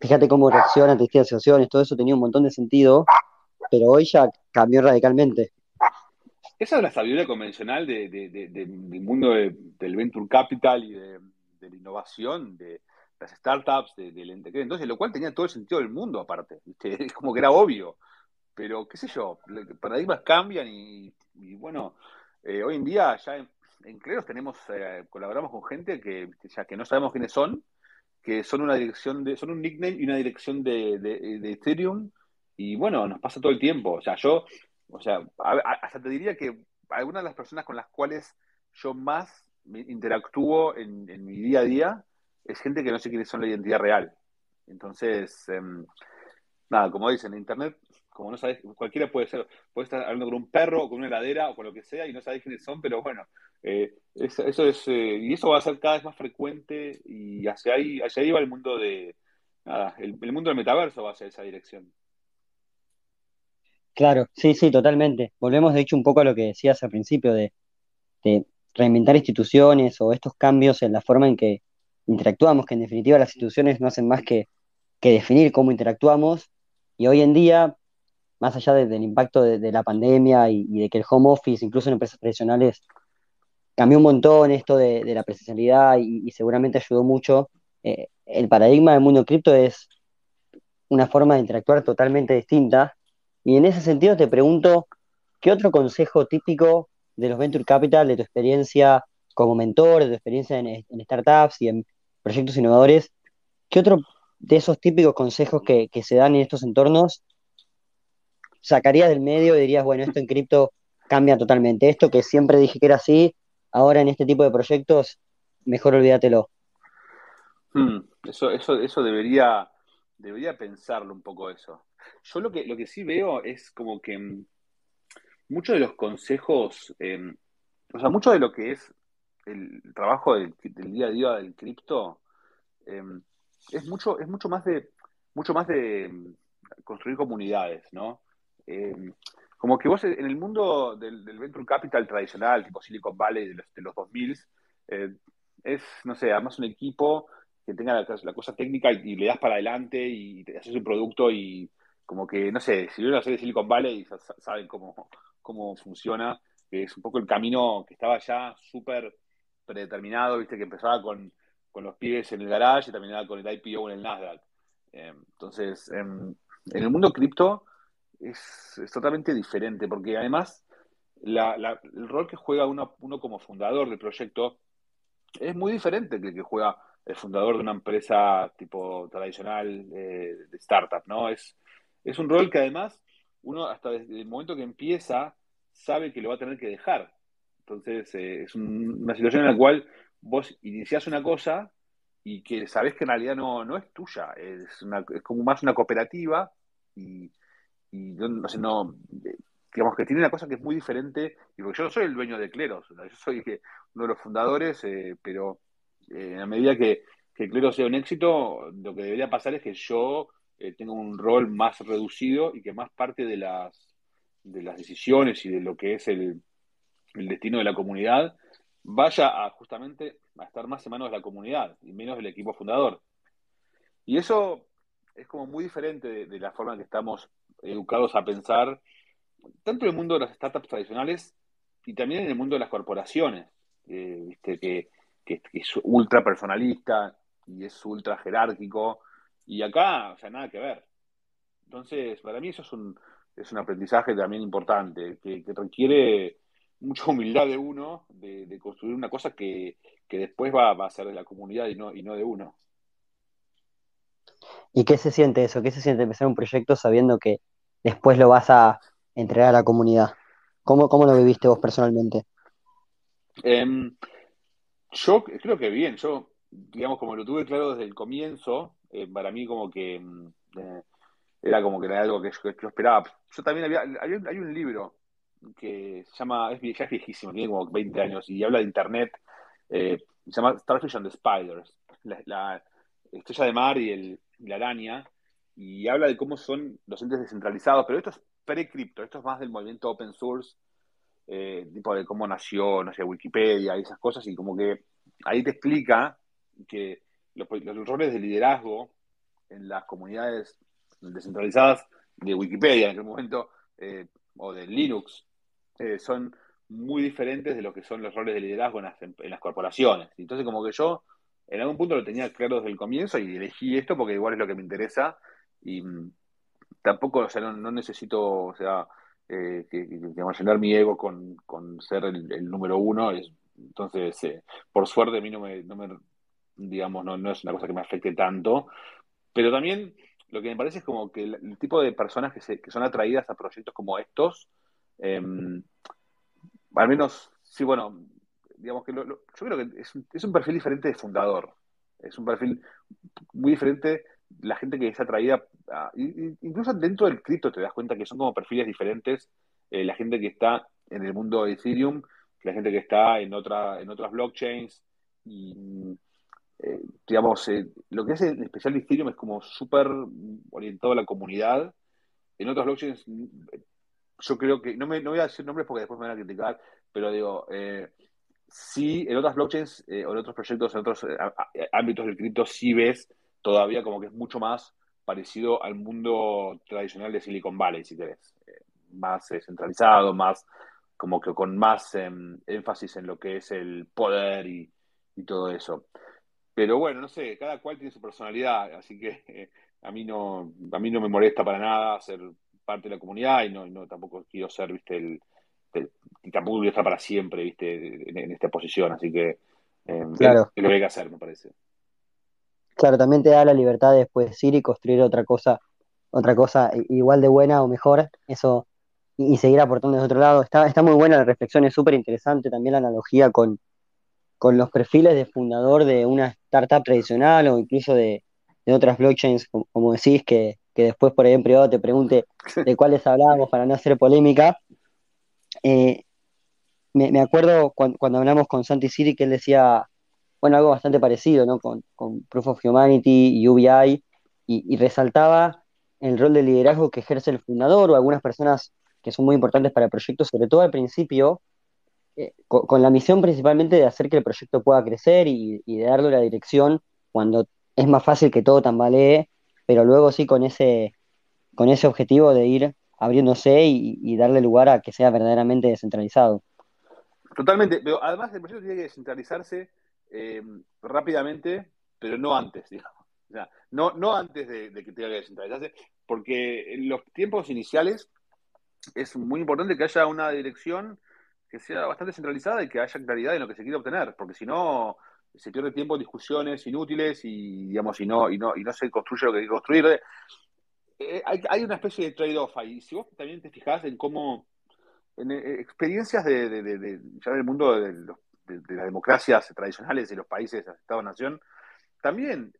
fíjate cómo reacciona ante estas situaciones, todo eso tenía un montón de sentido, pero hoy ya cambió radicalmente. Esa es la sabiduría convencional del mundo del venture capital y de, la innovación, de las startups, del entonces, lo cual tenía todo el sentido del mundo aparte, es como que era obvio, pero qué sé yo, paradigmas cambian y, bueno, eh, hoy en día ya en, en Cleros tenemos, eh, colaboramos con gente que ya que no sabemos quiénes son, que son una dirección de, son un nickname y una dirección de, de, Ethereum, y bueno, nos pasa todo el tiempo. O sea, yo, o sea, hasta te diría que algunas de las personas con las cuales yo más interactúo en, mi día a día es gente que no sé quiénes son la identidad real. Entonces, em, nada, como dicen, en Internet, como no sabes, cualquiera puede ser, puede estar hablando con un perro o con una heladera o con lo que sea y no sabes quiénes son, pero bueno, eh, eso, es, eh, y eso va a ser cada vez más frecuente y hacia ahí, hacia ahí va el mundo de, nada, el, mundo del metaverso va hacia esa dirección. Claro, sí, sí, totalmente. Volvemos de hecho un poco a lo que decías al principio de, reinventar instituciones o estos cambios en la forma en que interactuamos, que en definitiva las instituciones no hacen más que, definir cómo interactuamos y hoy en día, más allá del impacto de, la pandemia y, de que el home office, incluso en empresas tradicionales, cambió un montón esto de, la presencialidad y, seguramente ayudó mucho. Eh, el paradigma del mundo cripto es una forma de interactuar totalmente distinta. Y en ese sentido te pregunto, ¿qué otro consejo típico de los Venture Capital, de tu experiencia como mentor, de tu experiencia en, startups y en proyectos innovadores, qué otro de esos típicos consejos que, se dan en estos entornos sacarías del medio y dirías, bueno, esto en cripto cambia totalmente. Esto que siempre dije que era así, ahora en este tipo de proyectos, mejor olvídatelo. Hmm, eso, eso, eso debería, debería pensarlo un poco eso. Yo lo que, lo que sí veo es como que mm, muchos de los consejos, em, o sea, mucho de lo que es el trabajo del, día a día del cripto, em, es mucho, es mucho más de, mucho más de em, construir comunidades, ¿no? como que vos en el mundo del, venture capital tradicional, tipo Silicon Valley de los, de los 2000, eh, es, no sé, además un equipo que tenga la, cosa técnica y, le das para adelante y te haces un producto y como que, no sé, si vieron la serie Silicon Valley saben cómo, cómo funciona, que es un poco el camino que estaba ya súper predeterminado, viste, que empezaba con, los pibes en el garage y terminaba con el IPO en el Nasdaq. Eh, entonces, en el mundo cripto es, totalmente diferente, porque además el rol que juega uno, uno como fundador del proyecto es muy diferente que el que juega el fundador de una empresa tipo tradicional eh, de startup, ¿no? Es, es un rol que además uno hasta desde el momento que empieza sabe que lo va a tener que dejar. Entonces eh, es una situación en la cual vos iniciás una cosa y que sabés que en realidad no, no es tuya, es, es como más una cooperativa y, no, no, digamos que tiene una cosa que es muy diferente, y porque yo no soy el dueño de Cleros, yo soy uno de los fundadores, eh, pero eh, a medida que, que Cleros sea un éxito, lo que debería pasar es que yo eh, tenga un rol más reducido y que más parte de las, de las decisiones y de lo que es el, destino de la comunidad vaya a justamente a estar más en manos de la comunidad y menos del equipo fundador. Y eso es como muy diferente de, la forma en que estamos educados a pensar, tanto en el mundo de las startups tradicionales y también en el mundo de las corporaciones, eh, que, es ultra personalista y es ultra jerárquico. Y acá, o sea, nada que ver. Entonces, para mí eso es un, es un aprendizaje también importante, que, requiere mucha humildad de uno, de, construir una cosa que, después va, va, a ser de la comunidad y no, y no de uno. ¿Y qué se siente eso? ¿Qué se siente empezar un proyecto sabiendo que después lo vas a entregar a la comunidad? ¿Cómo, cómo lo viviste vos personalmente? Em, yo creo que bien, yo, digamos, como lo tuve claro desde el comienzo, eh, para mí como que em, eh, era como que era algo que yo, esperaba. Yo también había, hay un libro que se llama, es, ya es viejísimo, tiene como 20 años y habla de internet, eh, se llama Starfish and the Spiders, la, estrella de mar y el, la araña, y habla de cómo son los entes descentralizados, pero esto es pre-cripto, esto es más del movimiento open source, eh, tipo de cómo nació, no sé, Wikipedia y esas cosas, y como que ahí te explica que los, roles de liderazgo en las comunidades descentralizadas de Wikipedia en aquel momento, eh, o de Linux, eh, son muy diferentes de lo que son los roles de liderazgo en las, en las corporaciones. Entonces, como que yo en algún punto lo tenía claro desde el comienzo y elegí esto porque igual es lo que me interesa y mm, tampoco, o sea, no, necesito, o sea, eh, que, llenar mi ego con, ser el, número uno. entonces, eh, por suerte a mí no me, no me digamos, no, no, es una cosa que me afecte tanto, pero también lo que me parece es como que el, tipo de personas que, se, que son atraídas a proyectos como estos, em, al menos, sí, bueno, digamos que yo creo que es es un, perfil diferente de fundador. Es un perfil muy diferente la gente que es atraída, incluso dentro del cripto te das cuenta que son como perfiles diferentes. Eh, la gente que está en el mundo de Ethereum, la gente que está en, otra, en otras blockchains. Y, eh, digamos, eh, lo que hace en especial Ethereum es como súper orientado a la comunidad. En otras blockchains, yo creo que, no, me, no voy a decir nombres porque después me van a criticar, pero digo, sí, en otras blockchains o en otros proyectos, en otros ámbitos del cripto, sí ves todavía como que es mucho más parecido al mundo tradicional de Silicon Valley, si querés. Eh, más eh, centralizado, más como que con más em, énfasis en lo que es el poder y, todo eso. Pero bueno, no sé, cada cual tiene su personalidad, así que eh, a mí no, a mí no me molesta para nada ser parte de la comunidad y no, no tampoco quiero ser, viste, el, y tampoco quiero estar para siempre, viste, en, esta posición, así que em, claro. es, lo que hay que hacer, me parece. Claro, también te da la libertad de después ir y construir otra cosa, otra cosa igual de buena o mejor, eso, y, seguir aportando desde otro lado. Está, está muy buena la reflexión, es súper interesante también la analogía con, con los perfiles de fundador de una startup tradicional o incluso de, otras blockchains, como, decís, que, después por ahí en privado te pregunte de cuáles hablábamos para no hacer polémica. Eh, me, acuerdo cuando, cuando, hablamos con Santi Siri que él decía, bueno, algo bastante parecido, ¿no? Con, Proof of Humanity y UBI, y, resaltaba el rol de liderazgo que ejerce el fundador o algunas personas que son muy importantes para el proyecto, sobre todo al principio, eh, con, la misión principalmente de hacer que el proyecto pueda crecer y, de darle la dirección cuando es más fácil que todo tambalee, pero luego sí con ese, con ese objetivo de ir abriéndose y, y darle lugar a que sea verdaderamente descentralizado. Totalmente, pero además el proyecto tiene que descentralizarse eh, rápidamente, pero no antes, digamos. No, no antes de, que tenga que descentralizarse, porque en los tiempos iniciales es muy importante que haya una dirección que sea bastante centralizada y que haya claridad en lo que se quiere obtener, porque si no, se pierde tiempo en discusiones inútiles y, digamos, y no, y no, y no se construye lo que hay que construir. Eh, hay, una especie de trade-off ahí. Si vos también te fijás en cómo, en, eh, experiencias de, de, ya del mundo de, las democracias tradicionales y los países, Estado-Nación, también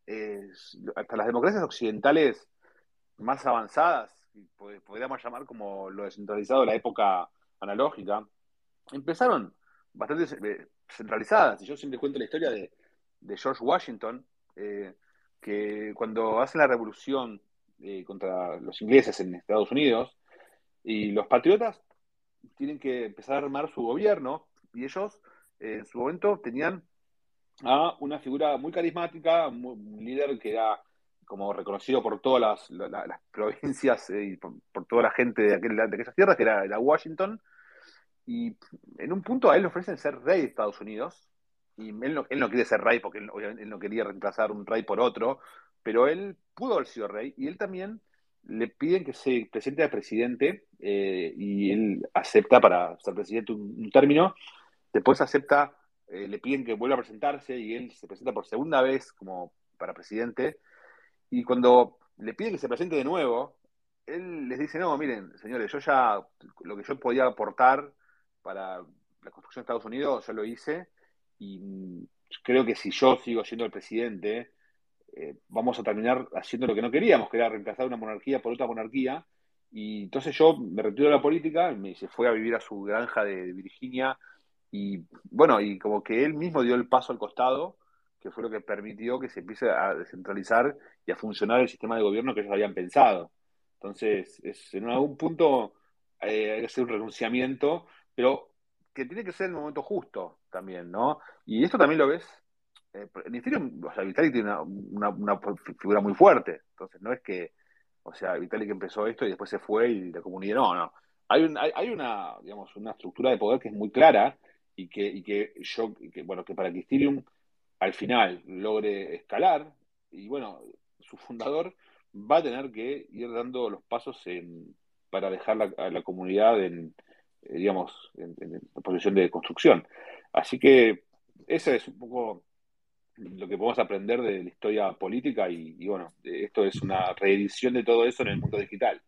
hasta las democracias occidentales más avanzadas, podríamos llamar como lo descentralizado de la época analógica, empezaron bastante eh, centralizadas. Y yo siempre cuento la historia de, George Washington, eh, que cuando hacen la revolución eh, contra los ingleses en Estados Unidos, y los patriotas tienen que empezar a armar su gobierno, y ellos en su momento tenían a una figura muy carismática, un líder que era como reconocido por todas las, provincias y por, toda la gente de, aquel, de aquellas tierras, que era, Washington, y en un punto a él le ofrecen ser rey de Estados Unidos. Y él no, él no quiere ser rey porque él, él, no quería reemplazar un rey por otro. Pero él pudo haber sido rey. Y él también le piden que se presente a presidente. Eh, y él acepta para ser presidente un, término. Después acepta, eh, le piden que vuelva a presentarse. Y él se presenta por segunda vez como para presidente. Y cuando le piden que se presente de nuevo, él les dice, no, miren, señores, yo ya, lo que yo podía aportar para la construcción de Estados Unidos, yo lo hice y creo que si yo sigo siendo el presidente, eh, vamos a terminar haciendo lo que no queríamos, que era reemplazar una monarquía por otra monarquía. Y entonces yo me retiro de la política, me, se fue a vivir a su granja de, Virginia y bueno, y como que él mismo dio el paso al costado, que fue lo que permitió que se empiece a descentralizar y a funcionar el sistema de gobierno que ellos habían pensado. Entonces, es, en algún punto eh, hay que hacer un renunciamiento pero que tiene que ser el momento justo también, ¿no? Y esto también lo ves. Eh, en Ethereum, o sea, Vitalik tiene una, figura muy fuerte. Entonces, no es que, o sea, Vitalik empezó esto y después se fue y la comunidad, no, no. Hay, un, hay, una, digamos, una estructura de poder que es muy clara y que, y que yo, que, bueno, que para que Ethereum al final logre escalar, y bueno, su fundador va a tener que ir dando los pasos en, para dejar a la comunidad en, eh, digamos, en, posición de construcción. Así que ese es un poco lo que podemos aprender de la historia política y, bueno, esto es una reedición de todo eso en el mundo digital.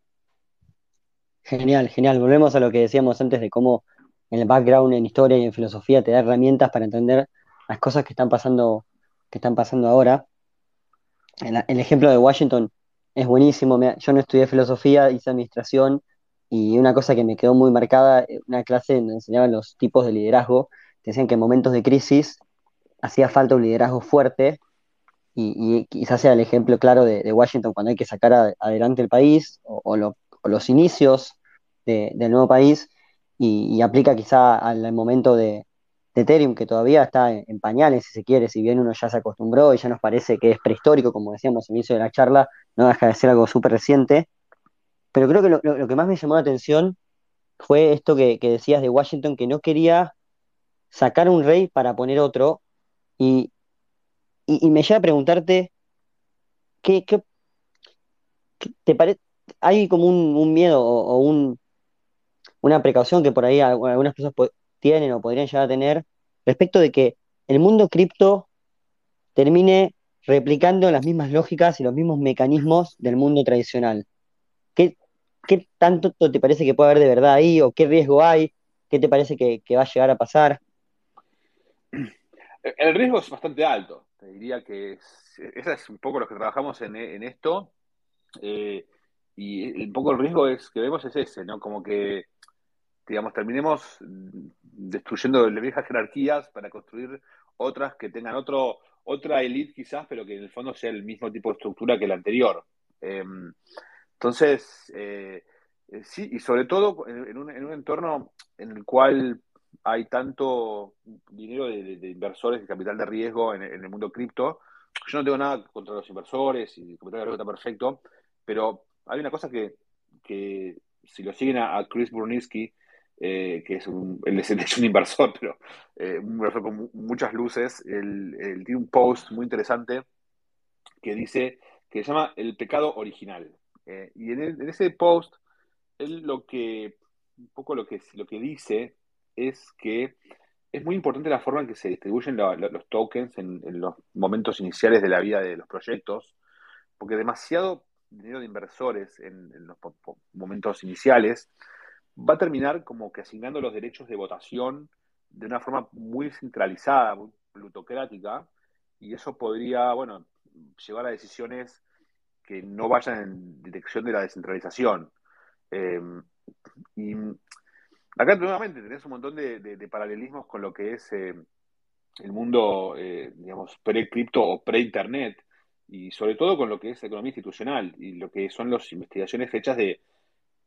Genial, genial. Volvemos a lo que decíamos antes de cómo en el background, en historia y en filosofía te da herramientas para entender las cosas que están pasando, que están pasando ahora. El, el ejemplo de Washington es buenísimo. Yo no estudié filosofía, hice administración y una cosa que me quedó muy marcada, eh, una clase donde enseñaban los tipos de liderazgo, decían que en momentos de crisis hacía falta un liderazgo fuerte, y, quizás sea el ejemplo claro de, Washington cuando hay que sacar adelante el país o, los inicios del nuevo país, y, aplica quizá al, momento de, Ethereum, que todavía está en, pañales, si se quiere, si bien uno ya se acostumbró y ya nos parece que es prehistórico, como decíamos al inicio de la charla, no deja de ser algo súper reciente, pero creo que lo, que más me llamó la atención fue esto que, decías de Washington, que no quería sacar un rey para poner otro. Y, me lleva a preguntarte, ¿qué, te parece? ¿Hay como un, miedo o, un, una precaución que por ahí algunas personas tienen o podrían llegar a tener respecto de que el mundo cripto termine replicando las mismas lógicas y los mismos mecanismos del mundo tradicional? ¿Qué, ¿qué tanto te parece que puede haber de verdad ahí o qué riesgo hay? ¿Qué te parece que, va a llegar a pasar? El riesgo es bastante alto. Te diría que es, es un poco lo que trabajamos en, esto. Eh, y un poco el riesgo es que vemos es ese, ¿no? Como que, digamos, terminemos destruyendo las viejas jerarquías para construir otras que tengan otro, otra elite quizás, pero que en el fondo sea el mismo tipo de estructura que la anterior. Em, entonces, eh, eh, sí, y sobre todo en un, entorno en el cual hay tanto dinero de, inversores de capital de riesgo en, el mundo cripto. Yo no tengo nada contra los inversores y el capital de riesgo está perfecto, pero hay una cosa que, si lo siguen a, Chris Burniski, eh, que es un, él es, un inversor, pero un inversor con muchas luces, él, tiene un post muy interesante que dice que se llama El pecado original. Eh, y en, ese post, él lo que, un poco lo que, lo que dice es que es muy importante la forma en que se distribuyen los tokens en, los momentos iniciales de la vida de los proyectos, porque demasiado dinero de inversores en, los momentos iniciales va a terminar como que asignando los derechos de votación de una forma muy centralizada, muy plutocrática, y eso podría, bueno, llevar a decisiones que no vayan en dirección de la descentralización. Eh, y acá nuevamente tenés un montón de, paralelismos con lo que es eh, el mundo, eh, digamos, pre-cripto o pre-internet, y sobre todo con lo que es economía institucional y lo que son las investigaciones hechas de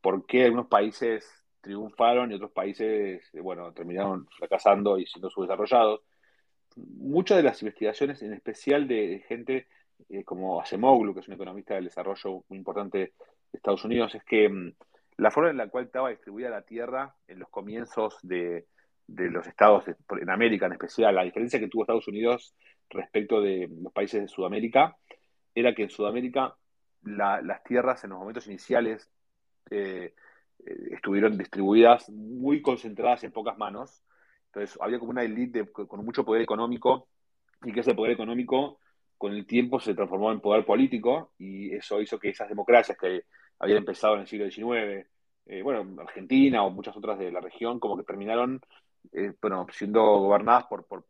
por qué algunos países triunfaron y otros países, bueno, terminaron fracasando y siendo subdesarrollados. Muchas de las investigaciones, en especial de gente eh, como Acemoglu, que es un economista del desarrollo muy importante de Estados Unidos, es que mm, la forma en la cual estaba distribuida la tierra en los comienzos de, los estados, en América en especial, la diferencia que tuvo Estados Unidos respecto de los países de Sudamérica, era que en Sudamérica las tierras en los momentos iniciales eh, eh, estuvieron distribuidas muy concentradas en pocas manos. Entonces había como una élite con mucho poder económico y que ese poder económico con el tiempo se transformó en poder político y eso hizo que esas democracias que habían empezado en el siglo XIX, eh, bueno, Argentina o muchas otras de la región, como que terminaron bueno, siendo gobernadas por, por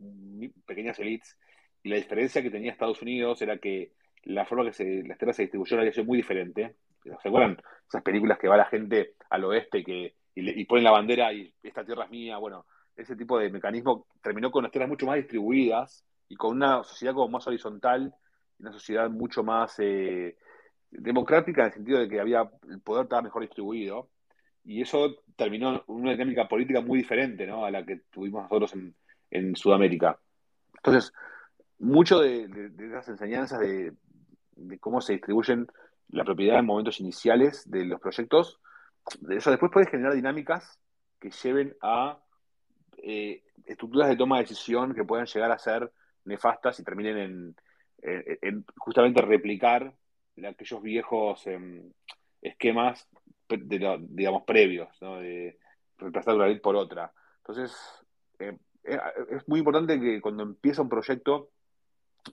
pequeñas élites. Y la diferencia que tenía Estados Unidos era que la forma que se, las tierras se distribuyeron había sido muy diferente. ¿Se acuerdan esas películas que va la gente al oeste que, y, ponen la bandera y esta tierra es mía? Bueno, ese tipo de mecanismo terminó con las tierras mucho más distribuidas y con una sociedad como más horizontal, una sociedad mucho más eh, democrática en el sentido de que había el poder estaba mejor distribuido y eso terminó una dinámica política muy diferente ¿no? a la que tuvimos nosotros en, en Sudamérica. Entonces, mucho de, de, esas enseñanzas de, cómo se distribuyen la propiedad en momentos iniciales de los proyectos, eso después puede generar dinámicas que lleven a eh, estructuras de toma de decisión que puedan llegar a ser nefastas y terminen en, justamente replicar aquellos viejos em, esquemas, digamos, previos, de reemplazar una ley por otra. Entonces, em, eh, es muy importante que cuando empieza un proyecto,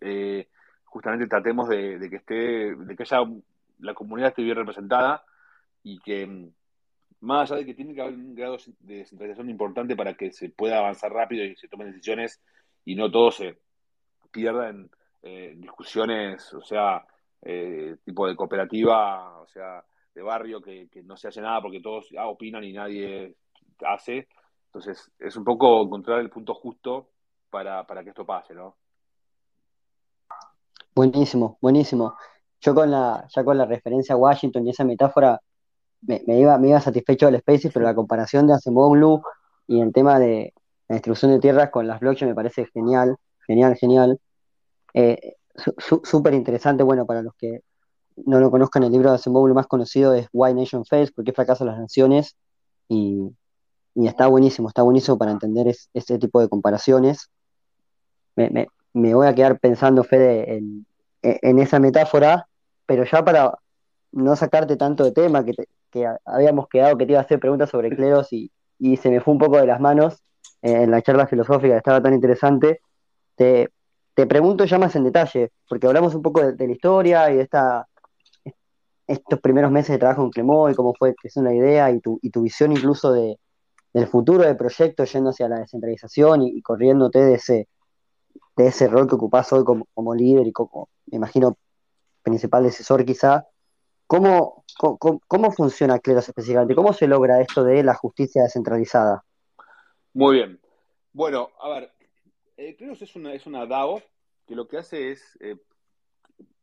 eh, justamente tratemos de, que esté, de que haya la comunidad esté bien representada y que em, más allá de que tiene que haber un grado de descentralización importante para que se pueda avanzar rápido y se tomen decisiones y no todo se pierdan eh, discusiones, o sea, eh, tipo de cooperativa, o sea, de barrio, que, no se hace nada porque todos ah, opinan y nadie hace. Entonces, es un poco encontrar el punto justo para, que esto pase, ¿no? Buenísimo, buenísimo. Yo con la, ya con la referencia a Washington y esa metáfora me, iba, me iba satisfecho del Spaces, pero la comparación de Acemoglu y el tema de la distribución de tierras con las blockchain me parece genial, genial, genial. Eh, Súper interesante, bueno, para los que no lo conozcan, el libro de Asimov, más conocido es Why Nation Fails, ¿Por qué fracasan las naciones? Y, está buenísimo, está buenísimo para entender este tipo de comparaciones. Me, voy a quedar pensando, Fede, en, en, esa metáfora, pero ya para no sacarte tanto de tema, que, que habíamos quedado que te iba a hacer preguntas sobre cleros y, y se me fue un poco de las manos eh, en la charla filosófica, que estaba tan interesante. Te, te pregunto ya más en detalle, porque hablamos un poco de, la historia y de esta, estos primeros meses de trabajo en Clemó y cómo fue creciendo la idea y tu, y tu visión incluso de, del futuro del proyecto yendo hacia la descentralización y, corriéndote de ese, de ese rol que ocupás hoy como, como líder y como, me imagino, principal decisor quizá. ¿Cómo, cómo, cómo funciona Cleros específicamente? ¿Cómo se logra esto de la justicia descentralizada? Muy bien. Bueno, a ver, eh, que es una, es DAO que lo que hace es eh,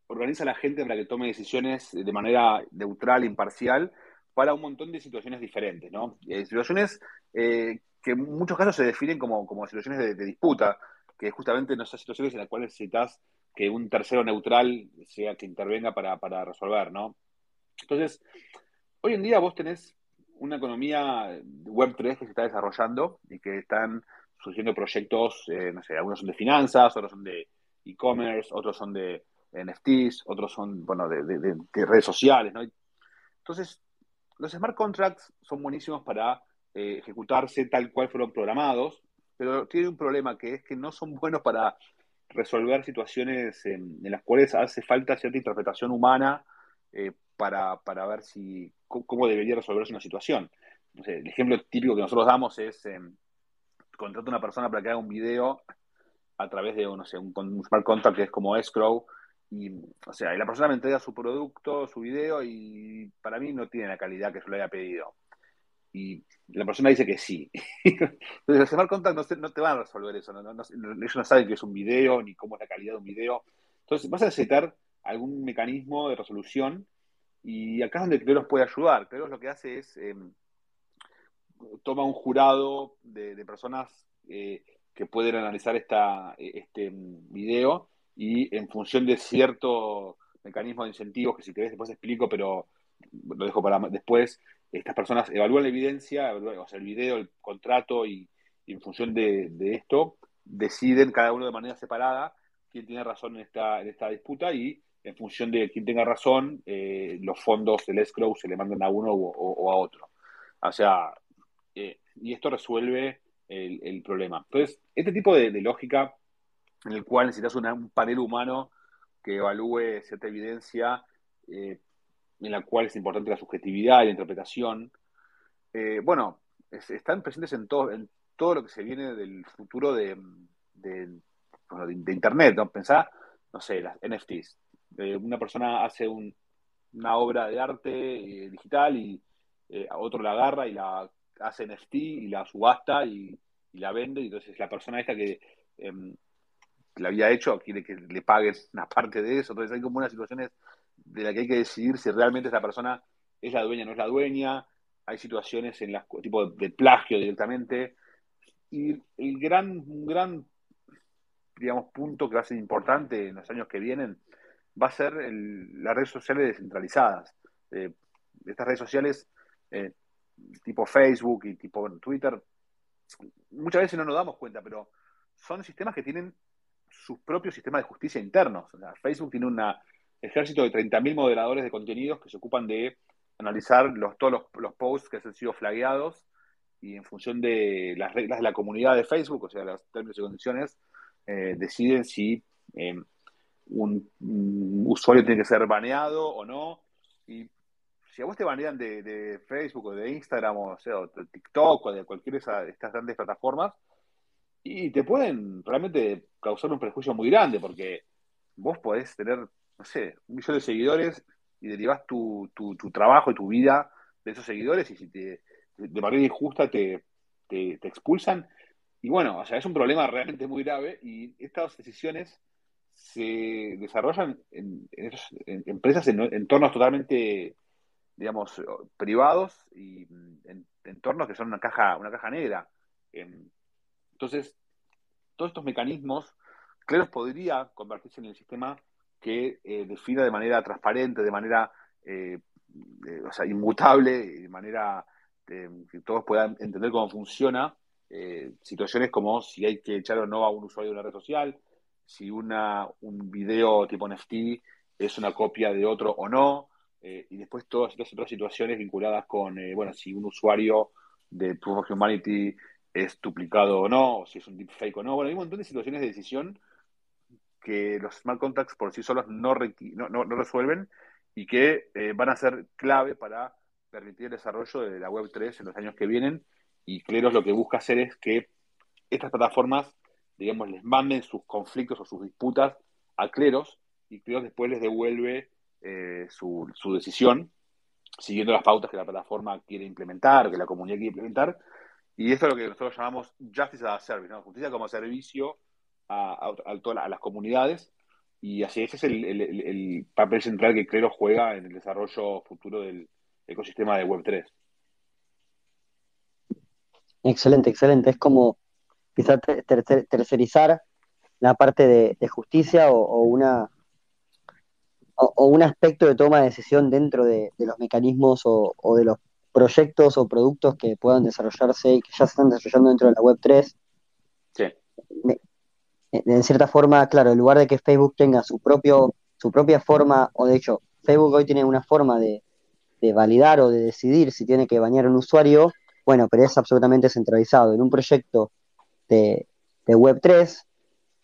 organiza a la gente para que tome decisiones de manera neutral, imparcial, para un montón de situaciones diferentes, ¿no? Eh, situaciones que en muchos casos se definen como, situaciones de, disputa, que justamente no son situaciones en las cuales necesitas que un tercero neutral sea que intervenga para, para resolver, ¿no? Entonces, hoy en día vos tenés una economía Web3 que se está desarrollando y que están surgiendo proyectos, eh, no sé, algunos son de finanzas, otros son de e-commerce, otros son de NFTs, otros son, bueno, de, redes sociales, ¿no? Entonces, los smart contracts son buenísimos para eh, ejecutarse tal cual fueron programados, pero tienen un problema que es que no son buenos para resolver situaciones en, las cuales hace falta cierta interpretación humana eh, para, para, ver si cómo debería resolverse una situación. el ejemplo típico que nosotros damos es, eh, contrata a una persona para que haga un video a través de no sé, un, un smart contract que es como escrow, y, o sea, la persona me entrega su producto, su video, y para mí no tiene la calidad que yo le haya pedido. Y la persona dice que sí. Entonces, el smart contract no, te van a resolver eso. ellos no saben qué es un video, ni cómo es la calidad de un video. Entonces, vas a necesitar algún mecanismo de resolución, y acá es donde Cleros puede ayudar. Cleros lo que hace es em, toma un jurado de, personas eh, que pueden analizar esta, este video y en función de cierto mecanismo de incentivos, que si querés después explico, pero lo dejo para después, estas personas evalúan la evidencia, o sea, el video, el contrato y, en función de, esto deciden cada uno de manera separada quién tiene razón en esta, disputa y en función de quién tenga razón, eh, los fondos del escrow se le mandan a uno o, a otro. O sea, eh, y esto resuelve el, problema. Entonces, este tipo de, lógica en el cual necesitas un panel humano que evalúe cierta evidencia, eh, en la cual es importante la subjetividad y la interpretación, eh, bueno, están presentes en todo, en todo lo que se viene del futuro de, de, Internet. ¿no? Pensá, no sé, las NFTs. Eh, una persona hace una obra de arte digital y otro la agarra y la hace NFT y la subasta y, la vende, y entonces la persona esta que eh, la había hecho quiere que le paguen una parte de eso, entonces hay como unas situaciones de las que hay que decidir si realmente esa persona es la dueña o no es la dueña, hay situaciones en las tipo de plagio directamente, y el gran, gran digamos, punto que va a ser importante en los años que vienen va a ser las redes sociales descentralizadas. Eh, estas redes sociales eh, tipo Facebook y tipo Twitter, muchas veces no nos damos cuenta, pero son sistemas que tienen sus propios sistemas de justicia internos. Facebook tiene un ejército de 30.000 moderadores de contenidos que se ocupan de analizar todos los, posts que han sido flagueados y en función de las reglas de la comunidad de Facebook, o sea, los términos y condiciones, eh, deciden si eh, un, un, usuario tiene que ser baneado o no. Y si a vos te banean de, Facebook o de Instagram o, sea, de TikTok o de cualquiera de estas grandes plataformas, y te pueden realmente causar un perjuicio muy grande, porque vos podés tener, no sé, un millón de seguidores y derivás tu, trabajo y tu vida de esos seguidores y si te, de manera injusta te, expulsan. Y bueno, o sea, es un problema realmente muy grave y estas decisiones se desarrollan en, en, empresas en entornos totalmente digamos, privados y mm, en entornos que son una caja, una caja negra. Em, entonces, todos estos mecanismos, Cleros podría convertirse en el sistema que eh, defina de manera transparente, de manera eh, eh, o sea, inmutable, de manera em, que todos puedan entender cómo funciona, situaciones como si hay que echar o no a un usuario de una red social, si una, un video tipo NFT es una copia de otro o no, y después todas estas otras situaciones vinculadas con, bueno, si un usuario de Proof of Humanity es duplicado o no, si es un deepfake o no. Bueno, hay un montón de situaciones de decisión que los smart contracts por sí solos no, no, resuelven y que eh, van a ser clave para permitir el desarrollo de la Web 3 en los años que vienen. Y Cleros lo que busca hacer es que estas plataformas, digamos, les manden sus conflictos o sus disputas a Cleros y Cleros después les devuelve eh, su, decisión, siguiendo las pautas que la plataforma quiere implementar, que la comunidad quiere implementar. Y esto es lo que nosotros llamamos Justice as a Service, justicia como servicio a, a, las comunidades. Y así ese es el, papel central que Clero juega en el desarrollo futuro del ecosistema de Web3. Excelente, excelente. Es como quizás tercerizar la parte de, justicia o, una o, un aspecto de toma de decisión dentro de, los mecanismos o, de los proyectos o productos que puedan desarrollarse y que ya se están desarrollando dentro de la Web 3. Sí. En cierta forma, claro, en lugar de que Facebook tenga su, propio, su propia forma, o de hecho, Facebook hoy tiene una forma de, validar o de decidir si tiene que bañar a un usuario, bueno, pero es absolutamente centralizado. En un proyecto de, Web3,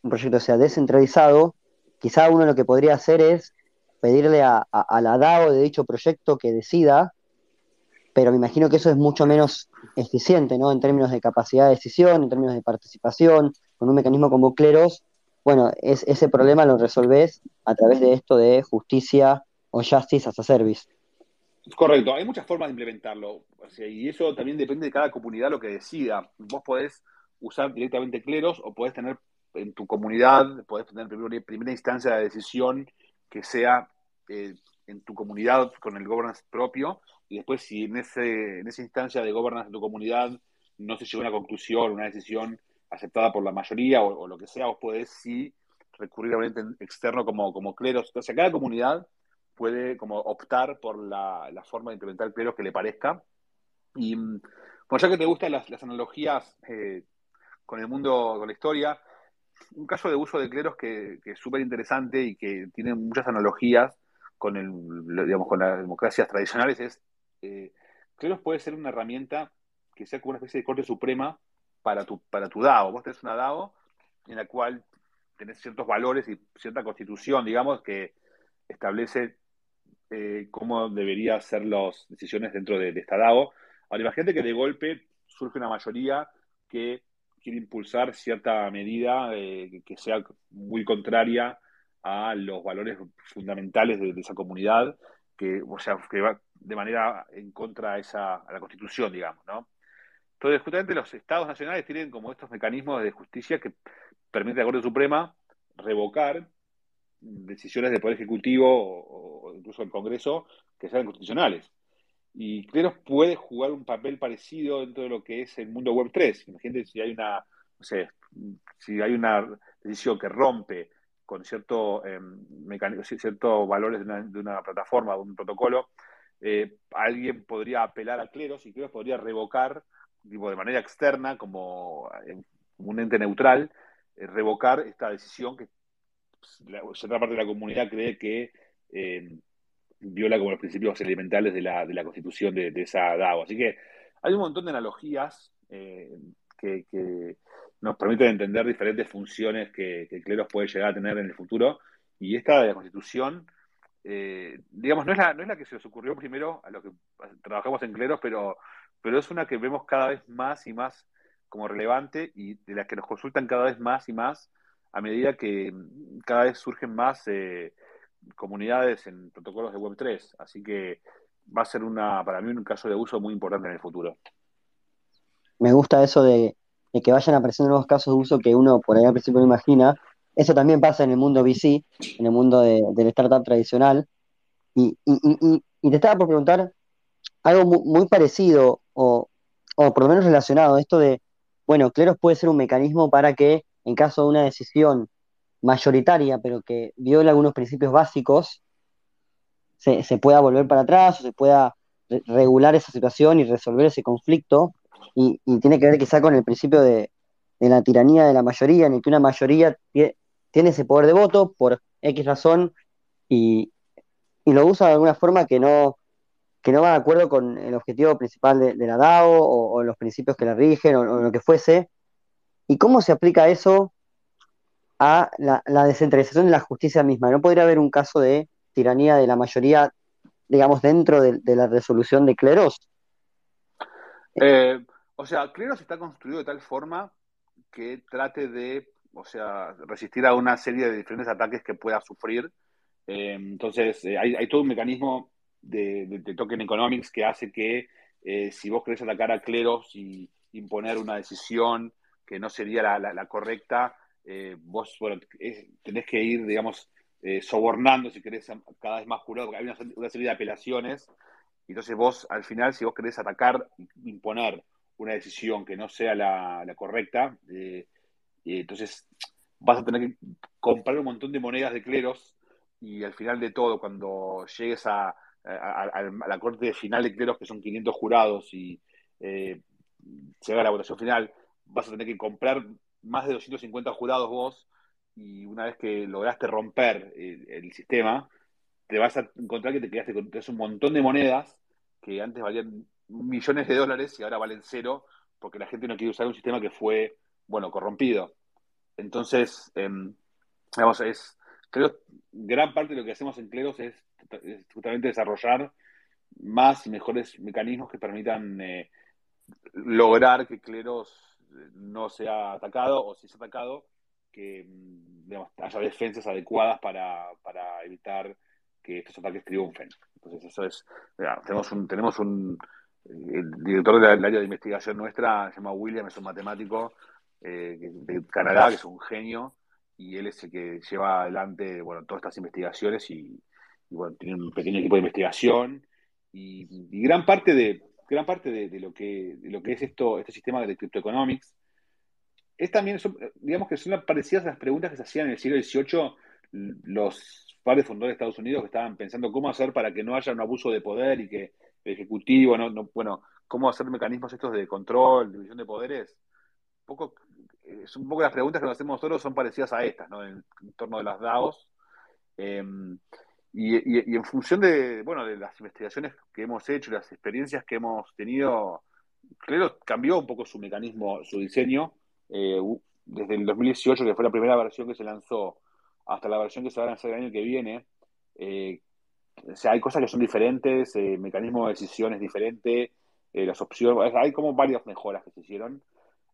un proyecto sea descentralizado, quizá uno lo que podría hacer es pedirle a, la DAO de dicho proyecto que decida, pero me imagino que eso es mucho menos eficiente, ¿no? En términos de capacidad de decisión, en términos de participación, con un mecanismo como Cleros, bueno, es, ese problema lo resolvés a través de esto de justicia o justice as a service. Correcto, hay muchas formas de implementarlo. y eso también depende de cada comunidad lo que decida. Vos podés usar directamente Cleros o podés tener en tu comunidad, podés tener primera instancia de decisión que sea eh, en tu comunidad con el governance propio y después si en, ese, en esa instancia de governance de tu comunidad no se llega a una conclusión, una decisión aceptada por la mayoría o, lo que sea, vos podés sí recurrir a un ente externo como, como cleros. Entonces, cada comunidad puede como optar por la, forma de implementar cleros que le parezca. Y bueno, ya que te gustan las, analogías eh, con el mundo, con la historia, un caso de uso de cleros que, es súper interesante y que tiene muchas analogías con, el, digamos, con las democracias tradicionales es, eh, cleros puede ser una herramienta que sea como una especie de corte suprema para tu, para tu DAO. Vos tenés una DAO en la cual tenés ciertos valores y cierta constitución, digamos, que establece eh, cómo deberían ser las decisiones dentro de, esta DAO. Ahora, imagínate que de golpe surge una mayoría que quiere impulsar cierta medida eh, que sea muy contraria a los valores fundamentales de, esa comunidad, que, o sea, que va de manera en contra esa, a la constitución, digamos, ¿no? Entonces, justamente los estados nacionales tienen como estos mecanismos de justicia que permiten a la Corte Suprema revocar decisiones del Poder Ejecutivo o, incluso del Congreso que sean constitucionales. Y Cleros puede jugar un papel parecido dentro de lo que es el mundo Web 3. Imagínate si hay una, no sé, si hay una decisión que rompe con cierto eh, ciertos valores de una, de una, plataforma, de un protocolo, eh, alguien podría apelar a Cleros y Cleros podría revocar de manera externa, como un ente neutral, eh, revocar esta decisión que pues, la, otra parte de la comunidad cree que eh, viola como los principios elementales de la, de la constitución de, esa DAO. Así que hay un montón de analogías eh, que, nos permiten entender diferentes funciones que, que Cleros puede llegar a tener en el futuro. Y esta de la constitución, digamos, no es, la, no es la que se nos ocurrió primero a los que trabajamos en Cleros, pero pero es una que vemos cada vez más y más como relevante y de la que nos consultan cada vez más y más a medida que cada vez surgen más eh, comunidades en protocolos de Web3. Así que va a ser una, para mí un caso de uso muy importante en el futuro. Me gusta eso de, que vayan apareciendo nuevos casos de uso que uno por ahí al principio no imagina. Eso también pasa en el mundo VC, en el mundo de, del startup tradicional. Y, y, te estaba por preguntar algo muy parecido o, por lo menos relacionado, esto de, bueno, Cleros puede ser un mecanismo para que en caso de una decisión mayoritaria, pero que viola algunos principios básicos, se, pueda volver para atrás o se pueda regular esa situación y resolver ese conflicto. Y, tiene que ver quizá con el principio de, la tiranía de la mayoría, en el que una mayoría tiene ese poder de voto por X razón y lo usa de alguna forma que no, que no va de acuerdo con el objetivo principal de, la DAO o, los principios que la rigen o, lo que fuese. ¿Y cómo se aplica eso a la, descentralización de la justicia misma? ¿No podría haber un caso de tiranía de la mayoría, digamos, dentro de, la resolución de cleros? Eh, o sea, cleros está construido de tal forma que trate de, o sea, resistir a una serie de diferentes ataques que pueda sufrir. Eh, entonces, eh, hay todo un mecanismo de, token economics que hace que eh, si vos querés atacar a cleros y imponer una decisión que no sería la, correcta, eh, vos tenés que ir, digamos, eh, sobornando, si querés, cada vez más jurado, porque hay una, serie de apelaciones. Entonces vos, al final, si vos querés atacar, imponer una decisión que no sea la, la correcta, entonces vas a tener que comprar un montón de monedas de cleros y al final de todo, cuando llegues a, a, la corte final de cleros, que son 500 jurados, y eh, llega a la votación final, vas a tener que comprar más de 250 jurados vos, y una vez que lograste romper el, sistema, te vas a encontrar que te quedaste con un montón de monedas que antes valían millones de dólares y ahora valen cero, porque la gente no quiere usar un sistema que fue bueno, corrompido. Entonces, em, digamos, es, creo, gran parte de lo que hacemos en Cleros es, justamente desarrollar más y mejores mecanismos que permitan eh, lograr que Cleros no sea atacado o si es atacado, que mm, haya defensas adecuadas para, para evitar que estos ataques triunfen. Entonces, eso es, tenemos un, tenemos un, el director del área de investigación nuestra, se llama William, es un matemático eh, de Canadá, que es un genio, y él es el que lleva adelante, bueno, todas estas investigaciones y, bueno, tiene un pequeño equipo de investigación y, gran parte de gran parte de, lo que de lo que es esto este sistema de cryptoeconomics es también digamos que son parecidas a las preguntas que se hacían en el siglo XVIII los padres fundadores de Estados Unidos que estaban pensando cómo hacer para que no haya un abuso de poder y que el ejecutivo no, bueno cómo hacer mecanismos estos de control división de poderes. Poco es un poco las preguntas que nos hacemos nosotros son parecidas a estas no en, torno de las DAOs. Em, y, y, en función de, bueno, de las investigaciones que hemos hecho, las experiencias que hemos tenido, creo cambió un poco su mecanismo, su diseño, eh, desde el 2018, que fue la primera versión que se lanzó, hasta la versión que se va a lanzar el año que viene. Eh, o sea, hay cosas que son diferentes, eh, mecanismo de decisión es diferente, las opciones, hay como varias mejoras que se hicieron.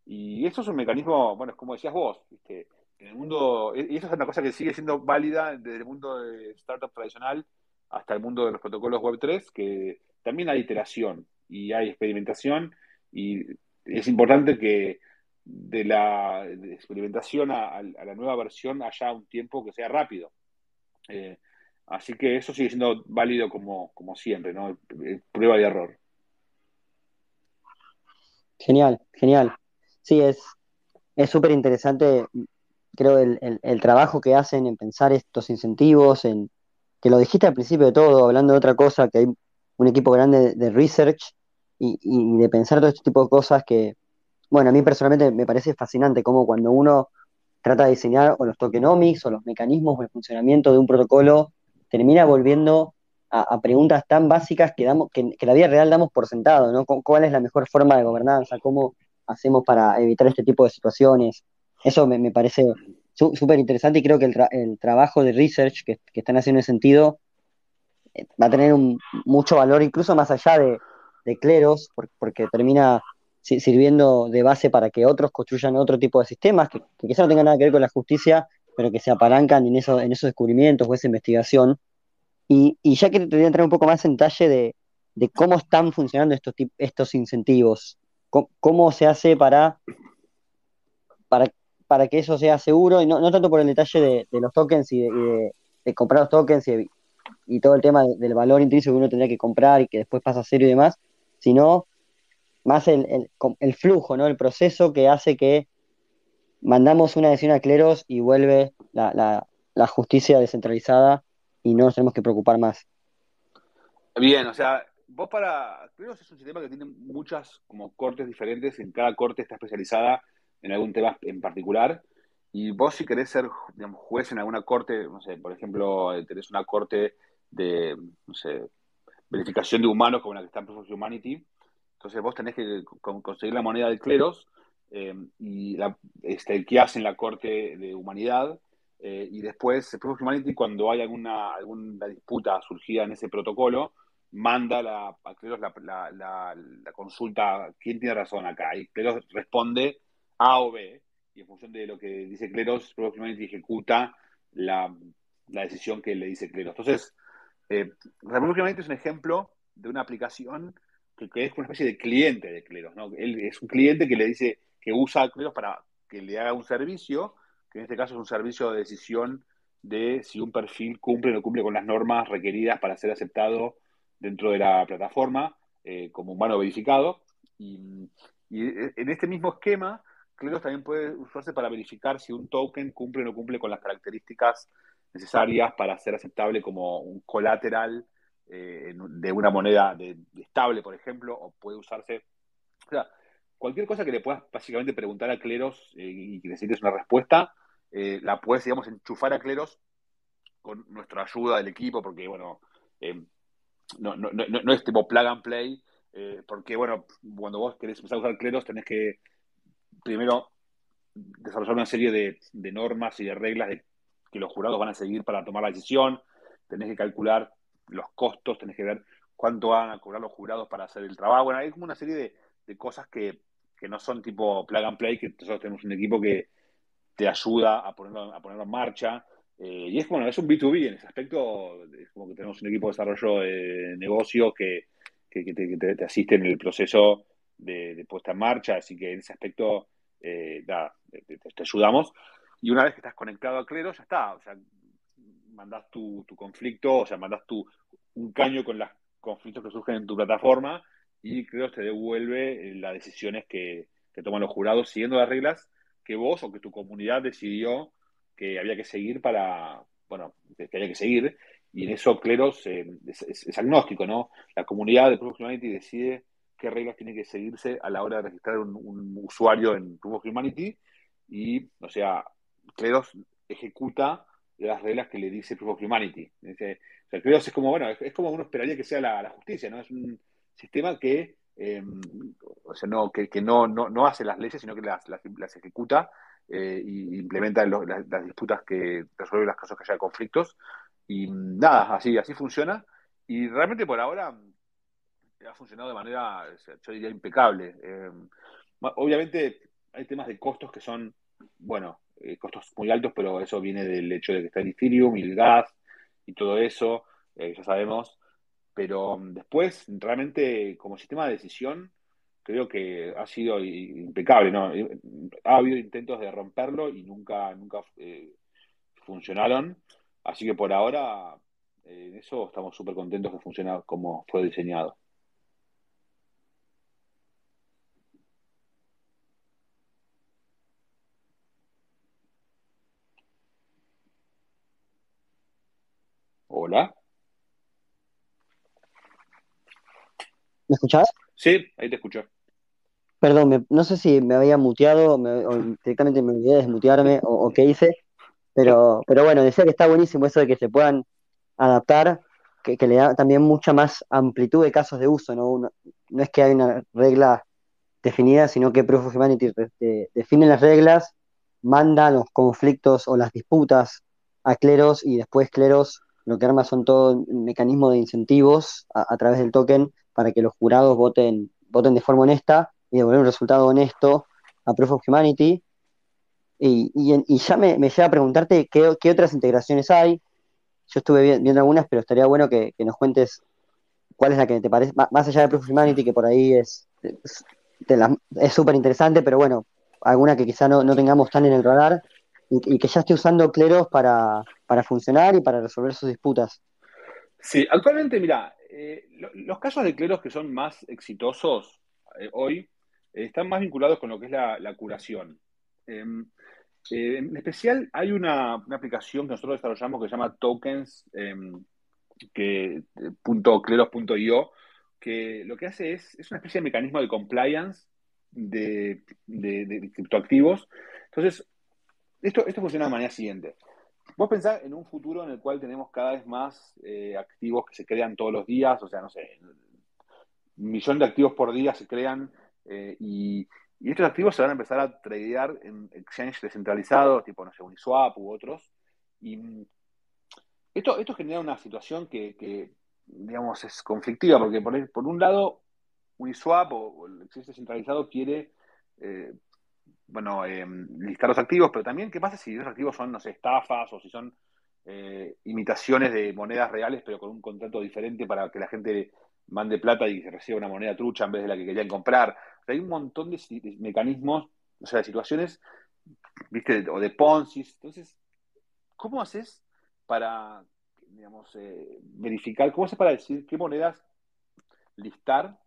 Y eso es un mecanismo, bueno, es como decías vos, ¿viste? En el mundo, y eso es una cosa que sigue siendo válida desde el mundo de startup tradicional hasta el mundo de los protocolos Web3, que también hay iteración y hay experimentación y es importante que de la experimentación a, la nueva versión haya un tiempo que sea rápido. Eh, así que eso sigue siendo válido como, como siempre, ¿no? Prueba y error. Genial, genial. Sí, es súper interesante creo, el, el, trabajo que hacen en pensar estos incentivos, en que lo dijiste al principio de todo, hablando de otra cosa, que hay un equipo grande de, research y, y, de pensar todo este tipo de cosas que, bueno, a mí personalmente me parece fascinante cómo cuando uno trata de diseñar o los tokenomics o los mecanismos o el funcionamiento de un protocolo, termina volviendo a, preguntas tan básicas que, damos, que, que, la vida real damos por sentado, ¿no? ¿Cuál es la mejor forma de gobernanza? ¿Cómo hacemos para evitar este tipo de situaciones? Eso me, parece súper interesante y creo que el, trabajo de research que, están haciendo en ese sentido eh, va a tener mucho valor incluso más allá de, cleros, porque, termina sirviendo de base para que otros construyan otro tipo de sistemas que, quizás no tengan nada que ver con la justicia, pero que se apalancan en, eso, en esos descubrimientos o esa investigación. Y, ya que te voy a entrar un poco más en detalle de, cómo están funcionando estos, estos incentivos, cómo, se hace para, para para que eso sea seguro, y no, tanto por el detalle de, los tokens y de, comprar los tokens y, todo el tema del valor intrínseco que uno tendría que comprar y que después pasa a cero y demás, sino más el, el, flujo, ¿no? el proceso que hace que mandamos una decisión a cleros y vuelve la, justicia descentralizada y no nos tenemos que preocupar más. Bien, o sea, vos para Cleros es un sistema que tiene muchas como cortes diferentes, en cada corte está especializada en algún tema en particular. Y vos si querés ser juez en alguna corte, no sé, por ejemplo, eh, tenés una corte de, no sé, verificación de humanos como la que está en Proof of Humanity, entonces vos tenés que conseguir la moneda de cleros eh, y la, este, que hacen la corte de humanidad. Eh, y después, Proof of Humanity, cuando hay alguna, alguna disputa surgida en ese protocolo, manda la, a Cleros la, la, la, consulta, ¿quién tiene razón acá? Y Cleros responde a o B, y en función de lo que dice Cleros, próximamente ejecuta la, decisión que le dice Cleros. Entonces, eh, es un ejemplo de una aplicación que, es una especie de cliente de Cleros. ¿no? Él es un cliente que le dice que usa a Cleros para que le haga un servicio, que en este caso es un servicio de decisión de si un perfil cumple o no cumple con las normas requeridas para ser aceptado dentro de la plataforma eh, como humano verificado. y, en este mismo esquema, Cleros también puede usarse para verificar si un token cumple o no cumple con las características necesarias para ser aceptable como un colateral eh, de una moneda estable, por ejemplo, o puede usarse. O sea, cualquier cosa que le puedas básicamente preguntar a Cleros eh, y que necesites una respuesta, eh, la puedes, digamos, enchufar a Cleros con nuestra ayuda del equipo, porque, bueno, no, no, no, no, es tipo plug and play, porque, bueno, cuando vos querés empezar a usar Cleros tenés que primero desarrollar una serie de, normas y de reglas de, que los jurados van a seguir para tomar la decisión, tenés que calcular los costos, tenés que ver cuánto van a cobrar los jurados para hacer el trabajo. Bueno, hay como una serie de, cosas que, que, no son tipo plug and play, que nosotros tenemos un equipo que te ayuda a ponerlo, a ponerlo en marcha. Eh, y es bueno, es un B2B en ese aspecto, es como que tenemos un equipo de desarrollo de negocio que, que, te, te, asiste en el proceso de, puesta en marcha, así que en ese aspecto eh, da, te, te, ayudamos. Y una vez que estás conectado a Clero, ya está, o sea, mandas tu, tu conflicto, o sea, mandas tu, un caño con los conflictos que surgen en tu plataforma y Clero te devuelve eh, las decisiones que, que toman los jurados siguiendo las reglas que vos o que tu comunidad decidió que había que seguir para, bueno, que había que seguir, y en eso Cleros eh, es, es, es, agnóstico, ¿no? La comunidad de Proof of Humanity decide qué reglas tiene que seguirse a la hora de registrar un, usuario en Proof of Humanity, y, o sea, Cleros ejecuta las reglas que le dice Proof of Humanity. Dice, o sea, Cleros es como, bueno, es, como uno esperaría que sea la, justicia, ¿no? Es un sistema que eh, o sea, no, que, no, no, no, hace las leyes, sino que las, las, las ejecuta eh, y implementa las, las, disputas que resuelve los casos que haya conflictos. Y nada, así, así funciona. Y realmente por ahora ha funcionado de manera, yo diría, impecable. Eh, obviamente hay temas de costos que son, bueno, eh, costos muy altos, pero eso viene del hecho de que está el Ethereum y el gas y todo eso, eh, ya sabemos. Pero después, realmente, como sistema de decisión, creo que ha sido impecable, ¿no? Ha habido intentos de romperlo y nunca, nunca funcionaron. Así que por ahora, en eso estamos súper contentos que funciona como fue diseñado. Hola. ¿Me escuchás? Sí, ahí te escucho. Perdón, me, no sé si me había muteado me, o directamente me olvidé de desmutearme o, o, qué hice, pero, pero bueno, decía que está buenísimo eso de que se puedan adaptar, que, que le da también mucha más amplitud de casos de uso, ¿no? Uno, no es que hay una regla definida, sino que Proof of Humanity de, define las reglas, manda los conflictos o las disputas a cleros y después cleros lo que arma son todo un mecanismo de incentivos a, a través del token para que los jurados voten, voten de forma honesta y devolver un resultado honesto a Proof of Humanity. Y, y, y ya me, me, lleva a preguntarte qué, otras integraciones hay. Yo estuve viendo algunas, pero estaría bueno que, nos cuentes cuál es la que te parece, más allá de Proof of Humanity, que por ahí es es súper interesante, pero bueno, alguna que quizá no, no, tengamos tan en el radar y, y que ya esté usando Cleros para, para funcionar y para resolver sus disputas. Sí, actualmente, mira, eh, los casos de cleros que son más exitosos eh, hoy eh, están más vinculados con lo que es la, curación. Em, en especial hay una, aplicación que nosotros desarrollamos que se llama tokens em, que, punto, que lo que hace es, es una especie de mecanismo de compliance de, de, de criptoactivos. Entonces, esto, esto funciona de la manera siguiente. Vos pensás en un futuro en el cual tenemos cada vez más eh, activos que se crean todos los días, o sea, no sé, un millón de activos por día se crean eh, y, estos activos se van a empezar a tradear en exchange descentralizados, tipo, no sé, Uniswap u otros. Y esto, esto genera una situación que, digamos, es conflictiva, porque por, un lado, Uniswap o, o el exchange descentralizado quiere eh, bueno, eh, listar los activos, pero también qué pasa si esos activos son, no sé, estafas o si son eh, imitaciones de monedas reales, pero con un contrato diferente para que la gente mande plata y reciba una moneda trucha en vez de la que querían comprar. Hay un montón de, mecanismos, o sea, de situaciones, viste, o de Ponzi. Entonces, ¿cómo haces para, digamos, eh, verificar, cómo haces para decir qué monedas listar?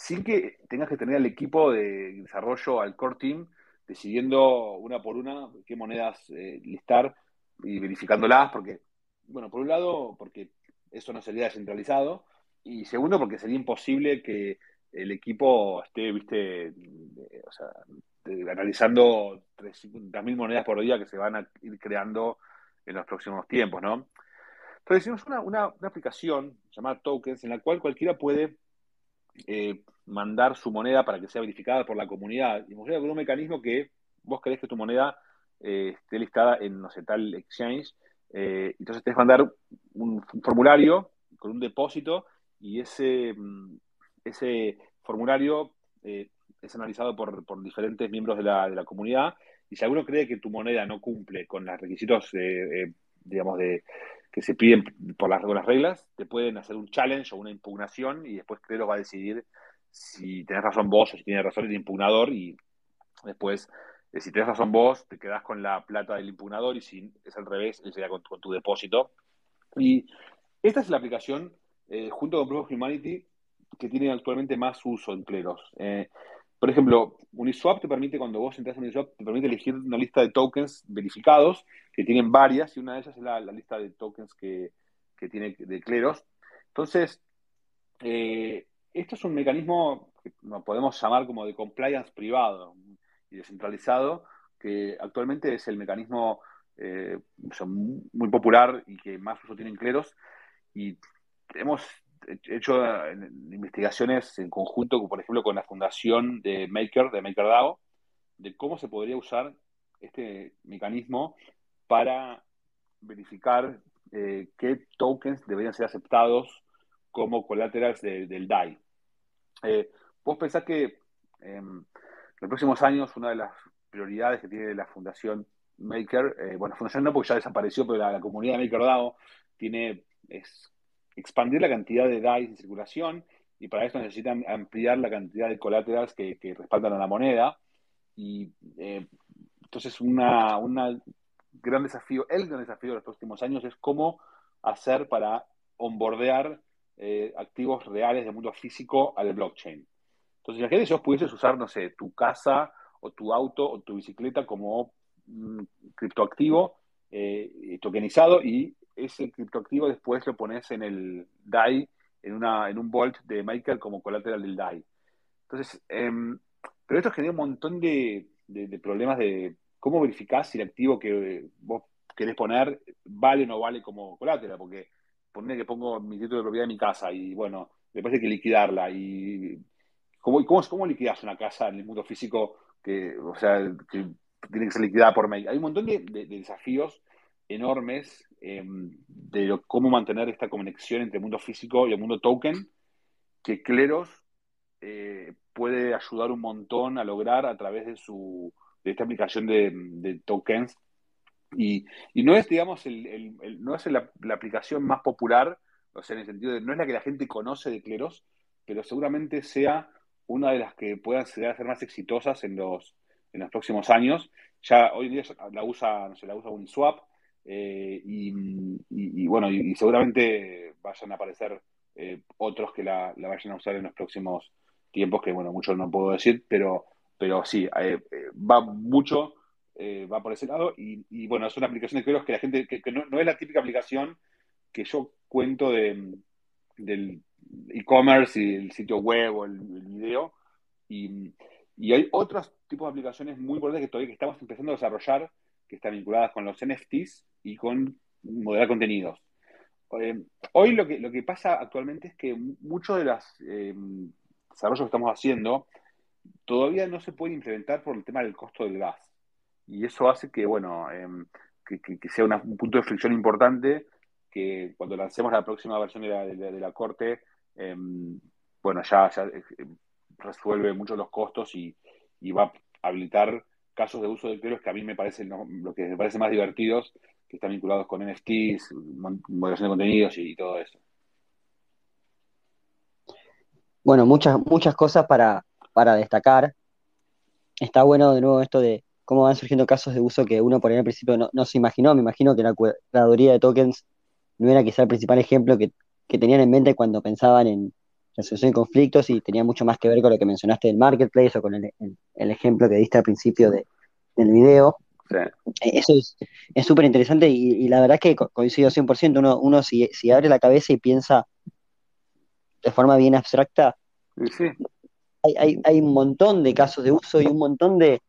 Eh, sin que tengas que tener al equipo de desarrollo, al core team, decidiendo una por una qué monedas eh, listar y verificándolas, porque, bueno, por un lado, porque eso no sería descentralizado, y segundo, porque sería imposible que el equipo esté, viste, de, o sea, analizando 300.000 monedas por día que se van a ir creando en los próximos tiempos, ¿no? Entonces hicimos una, una, una aplicación llamada Tokens en la cual cualquiera puede eh, mandar su moneda para que sea verificada por la comunidad. Y funciona con un mecanismo que vos querés que tu moneda eh, esté listada en, no sé, tal exchange. Eh, entonces tenés que mandar un, formulario con un depósito y ese, mm, ese formulario eh, es analizado por, por, diferentes miembros de la, de la, comunidad. Y si alguno cree que tu moneda no cumple con los requisitos, digamos, de, que se piden por las, por las reglas, te pueden hacer un challenge o una impugnación y después Clero va a decidir si tenés razón vos o si tiene razón el impugnador y después, eh, si tenés razón vos, te quedás con la plata del impugnador y si es al revés, él con, tu depósito. Y esta es la aplicación, eh, junto con Proof of Humanity, que tiene actualmente más uso en cleros. Eh, por ejemplo, Uniswap te permite, cuando vos entras en Uniswap, te permite elegir una lista de tokens verificados, que tienen varias, y una de ellas es la, lista de tokens que, tiene de cleros. Entonces, esto es un mecanismo que podemos llamar como de compliance privado y descentralizado, que actualmente es el mecanismo eh, muy popular y que más uso tienen cleros. Y hemos hecho eh, investigaciones en conjunto, por ejemplo, con la fundación de Maker, de MakerDAO, de cómo se podría usar este mecanismo para verificar eh, qué tokens deberían ser aceptados como colaterales del DAI. Eh, vos pensás que em, en los próximos años una de las prioridades que tiene la Fundación Maker, eh, bueno, Fundación no porque ya desapareció, pero la, comunidad de MakerDAO tiene es expandir la cantidad de DAI en circulación y para eso necesitan ampliar la cantidad de colaterales que, respaldan a la moneda. Y eh, entonces una, una gran desafío, el gran desafío de los próximos años es cómo hacer para onboardear eh, activos reales del mundo físico al blockchain. Entonces, imagínate si vos pudieses usar, no sé, tu casa o tu auto o tu bicicleta como un criptoactivo eh, tokenizado y ese criptoactivo después lo pones en el DAI, en, una, en un Vault de Maker como colateral del DAI. Entonces, em, pero esto genera un montón de, de, problemas de cómo verificar si el activo que vos querés poner vale o no vale como colateral, porque poner que pongo mi título de propiedad de mi casa y bueno, después hay que liquidarla y ¿cómo, cómo, cómo liquidas una casa en el mundo físico que, o sea, que tiene que ser liquidada por mail? Hay un montón de, desafíos enormes em, de cómo mantener esta conexión entre el mundo físico y el mundo token que Cleros eh, puede ayudar un montón a lograr a través de su de esta aplicación de, tokens y, no es, digamos, el, no es la, aplicación más popular, o sea, en el sentido de no es la que la gente conoce de Cleros, pero seguramente sea una de las que puedan ser, más exitosas en los, en los próximos años. Ya hoy en día la usa, no sé, la usa Uniswap, eh, y, bueno, y, seguramente vayan a aparecer eh, otros que la, vayan a usar en los próximos tiempos, que bueno, mucho no puedo decir, pero, pero sí, eh, va mucho va por ese lado. Y, bueno, es una aplicación de Cleros que la gente, que, no, es la típica aplicación que yo cuento de, del e-commerce y el sitio web o el, video. Y, hay otros tipos de aplicaciones muy importantes que todavía que estamos empezando a desarrollar, que están vinculadas con los NFTs y con modelar contenidos. Eh, hoy lo que, lo que pasa actualmente es que muchos de los eh, desarrollos que estamos haciendo todavía no se puede implementar por el tema del costo del gas y eso hace que, bueno, em, que, sea un punto de fricción importante que cuando lancemos la próxima versión de la, de, Corte, em, bueno, ya, eh, resuelve mucho los costos y, va a habilitar casos de uso de cleros que a mí me parece lo que me parece más divertidos, que están vinculados con NFTs, moderación de contenidos y, todo eso. Bueno, muchas, muchas cosas para, para destacar. Está bueno de nuevo esto de, cómo van surgiendo casos de uso que uno por ahí al principio no, se imaginó. Me imagino que la curaduría de tokens no era quizá el principal ejemplo que, tenían en mente cuando pensaban en resolución de conflictos y tenía mucho más que ver con lo que mencionaste del marketplace o con el, ejemplo que diste al principio del video. E, eso es súper interesante y, la verdad es que coincido 100%. Uno, uno si, si abre la cabeza y piensa de forma bien abstracta, hay, hay, hay, un montón de casos de uso y un montón de,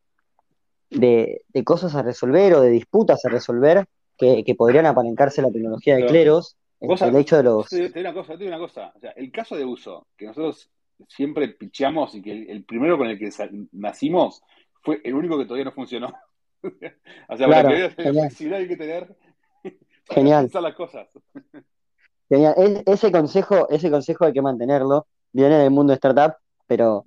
de, cosas a resolver o de disputas a resolver que, podrían apalancarse la tecnología de cleros. El hecho de los. Te, una cosa, te una cosa. O sea, el caso de uso que nosotros siempre picheamos y que el, primero con el que nacimos fue el único que todavía no funcionó. o sea, claro, la flexibilidad hay que tener genial. pensar las cosas. Genial. ese consejo, ese consejo hay que mantenerlo. Viene del mundo de startup, pero,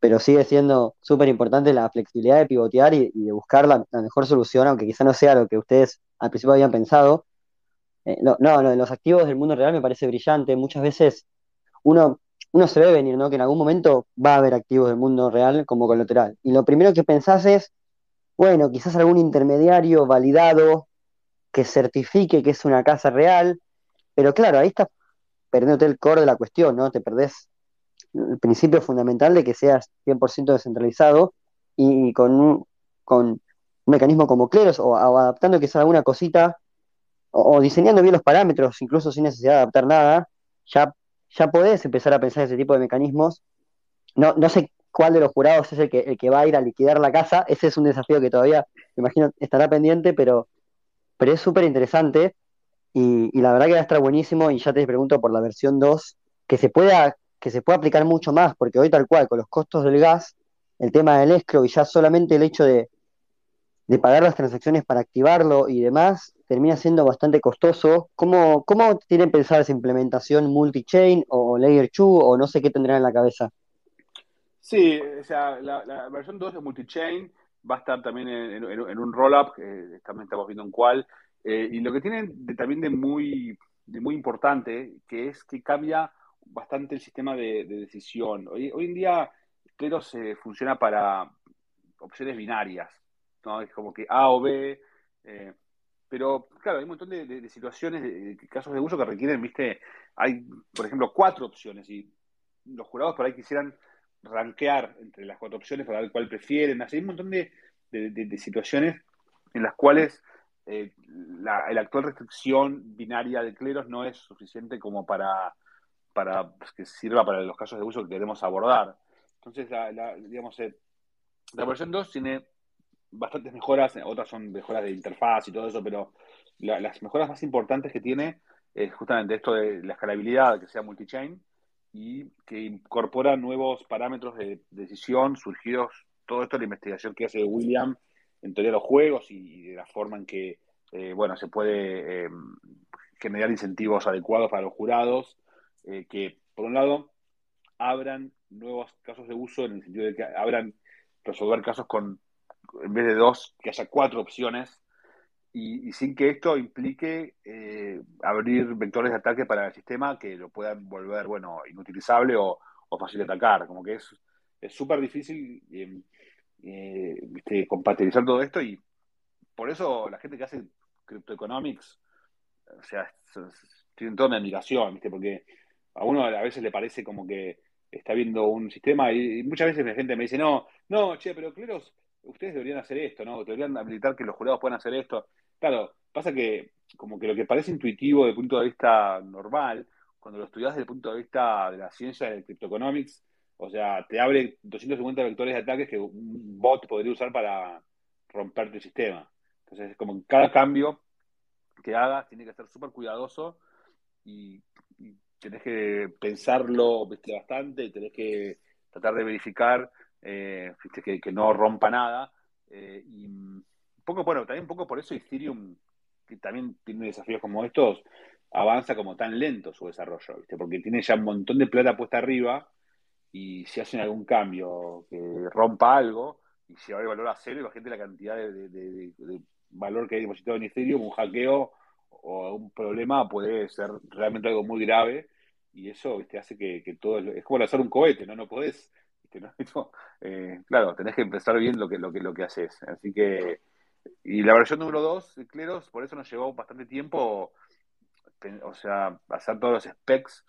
pero sigue siendo súper importante la flexibilidad de pivotear y, de buscar la, mejor solución, aunque quizá no sea lo que ustedes al principio habían pensado. Eh, no, no, los activos del mundo real me parece brillante. Muchas veces uno, uno se ve venir, ¿no? Que en algún momento va a haber activos del mundo real como colateral. Y lo primero que pensás es, bueno, quizás algún intermediario validado que certifique que es una casa real, pero claro, ahí está perdiéndote el core de la cuestión, ¿no? Te perdés el principio fundamental de que seas 100% descentralizado y con un, con mecanismo como Cleros o, adaptando quizás alguna cosita o, diseñando bien los parámetros, incluso sin necesidad de adaptar nada, ya, ya podés empezar a pensar ese tipo de mecanismos. No, no sé cuál de los jurados es el que, el que va a ir a liquidar la casa, ese es un desafío que todavía, me imagino, estará pendiente, pero, pero es súper interesante y, la verdad que va a estar buenísimo y ya te pregunto por la versión 2, que se pueda que se pueda aplicar mucho más, porque hoy tal cual, con los costos del gas, el tema del escrow y ya solamente el hecho de, pagar las transacciones para activarlo y demás, termina siendo bastante costoso. ¿Cómo, cómo tienen pensado esa implementación multi-chain o layer 2 o no sé qué tendrán en la cabeza? Sí, o sea, la, versión 2 de multi-chain va a estar también en, un roll-up, que también estamos viendo en cuál, eh, y lo que tienen también de muy, de muy importante, que es que cambia bastante el sistema de, decisión. Hoy, en día, Cleros se funciona para opciones binarias, ¿no? Es como que A o B, eh, pero claro, hay un montón de, situaciones, de, casos de uso que requieren, viste, hay, por ejemplo, cuatro opciones y los jurados por ahí quisieran rankear entre las cuatro opciones para ver cuál prefieren. hay un montón de, situaciones en las cuales eh, la, actual restricción binaria de cleros no es suficiente como para, para pues, que sirva para los casos de uso que queremos abordar. Entonces, la, digamos, eh, la versión 2 tiene bastantes mejoras, otras son mejoras de interfaz y todo eso, pero las mejoras más importantes que tiene es justamente esto de la escalabilidad, que sea multi-chain, y que incorpora nuevos parámetros de decisión surgidos, todo esto de la investigación que hace William en teoría de los juegos y, de la forma en que, eh, bueno, se puede eh, generar incentivos adecuados para los jurados, eh, que, por un lado, abran nuevos casos de uso en el sentido de que abran resolver casos con, en vez de dos, que haya cuatro opciones y, sin que esto implique eh, abrir vectores de ataque para el sistema que lo puedan volver, bueno, inutilizable o, fácil de atacar. Como que es súper difícil eh, eh compatibilizar todo esto y por eso la gente que hace cryptoeconomics, o sea, tienen toda mi admiración. Porque a uno a veces le parece como que está viendo un sistema y, muchas veces la gente me dice, no, no, che, pero Cleros, ustedes deberían hacer esto, ¿no? Deberían habilitar que los jurados puedan hacer esto. Claro, pasa que como que lo que parece intuitivo desde el punto de vista normal, cuando lo estudias desde el punto de vista de la ciencia de cryptoeconomics, o sea, te abre 250 vectores de ataques que un bot podría usar para romperte el sistema. Entonces, es como en cada cambio que hagas, tiene que ser súper cuidadoso y, tenés que pensarlo bastante, tenés que tratar de verificar eh, que, no rompa nada. Eh, y un poco, bueno, también un poco por eso Ethereum, que también tiene desafíos como estos, avanza como tan lento su desarrollo, porque tiene ya un montón de plata puesta arriba y si hacen algún cambio que rompa algo y si va el valor a cero, imagínate la cantidad de, valor que hay depositado en Ethereum, un hackeo o un problema puede ser realmente algo muy grave y eso hace que, todo es como lanzar un cohete, no no podés eh, claro, tenés que empezar bien lo que, lo que, lo que haces. Así que, y la versión número 2, Cleros, por eso nos llevó bastante tiempo, o sea, hacer todos los specs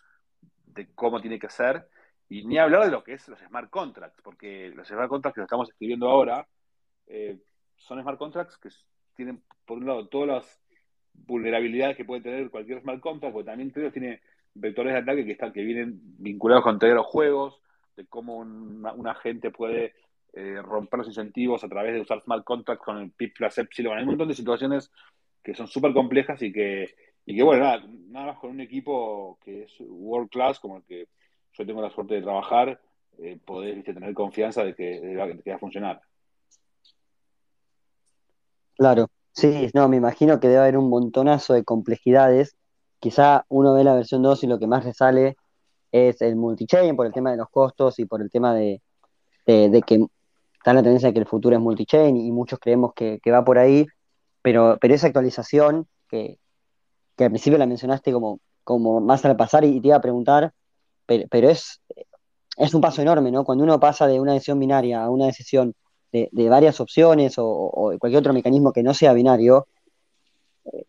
de cómo tiene que ser, y ni hablar de lo que es los smart contracts, porque los smart contracts que estamos escribiendo ahora eh, son smart contracts que tienen, por un lado, todas las vulnerabilidades que puede tener cualquier smart contract, porque también Cleros tiene vectores de ataque que están que vienen vinculados con todos los juegos, de cómo un, agente puede eh, romper los incentivos a través de usar smart contracts con el PIP plus Epsilon. Hay un montón de situaciones que son súper complejas y que, y que, bueno, nada, más con un equipo que es world class, como el que yo tengo la suerte de trabajar, eh, podés tener confianza de que, va, a funcionar. Claro, sí, no, me imagino que debe haber un montonazo de complejidades. Quizá uno ve la versión 2 y lo que más le sale es el multichain por el tema de los costos y por el tema de, que está la tendencia de que el futuro es multichain y muchos creemos que, va por ahí, pero, pero esa actualización que, que al principio la mencionaste como, como más al pasar y, te iba a preguntar, pero, es, es un paso enorme, ¿no? Cuando uno pasa de una decisión binaria a una decisión de, varias opciones o, cualquier otro mecanismo que no sea binario, eh,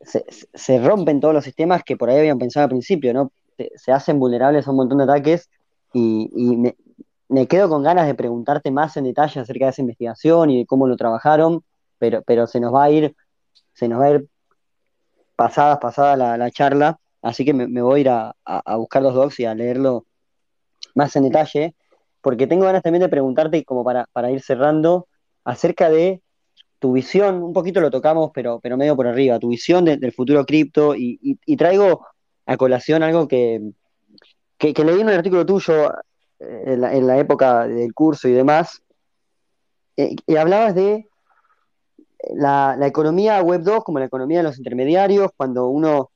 se, rompen todos los sistemas que por ahí habían pensado al principio, ¿no? Se, hacen vulnerables a un montón de ataques y, me, quedo con ganas de preguntarte más en detalle acerca de esa investigación y de cómo lo trabajaron, pero, pero se nos va a ir, se nos va a ir pasadas, pasada la, charla, así que me, voy a ir a, buscar los docs y a leerlo más en detalle, porque tengo ganas también de preguntarte, como para, ir cerrando, acerca de tu visión, un poquito lo tocamos, pero, pero medio por arriba, tu visión del futuro cripto, y, traigo a colación algo que, que, leí en un artículo tuyo eh, en la, época del curso y demás, eh, y hablabas de la, economía web 2 como la economía de los intermediarios, cuando uno,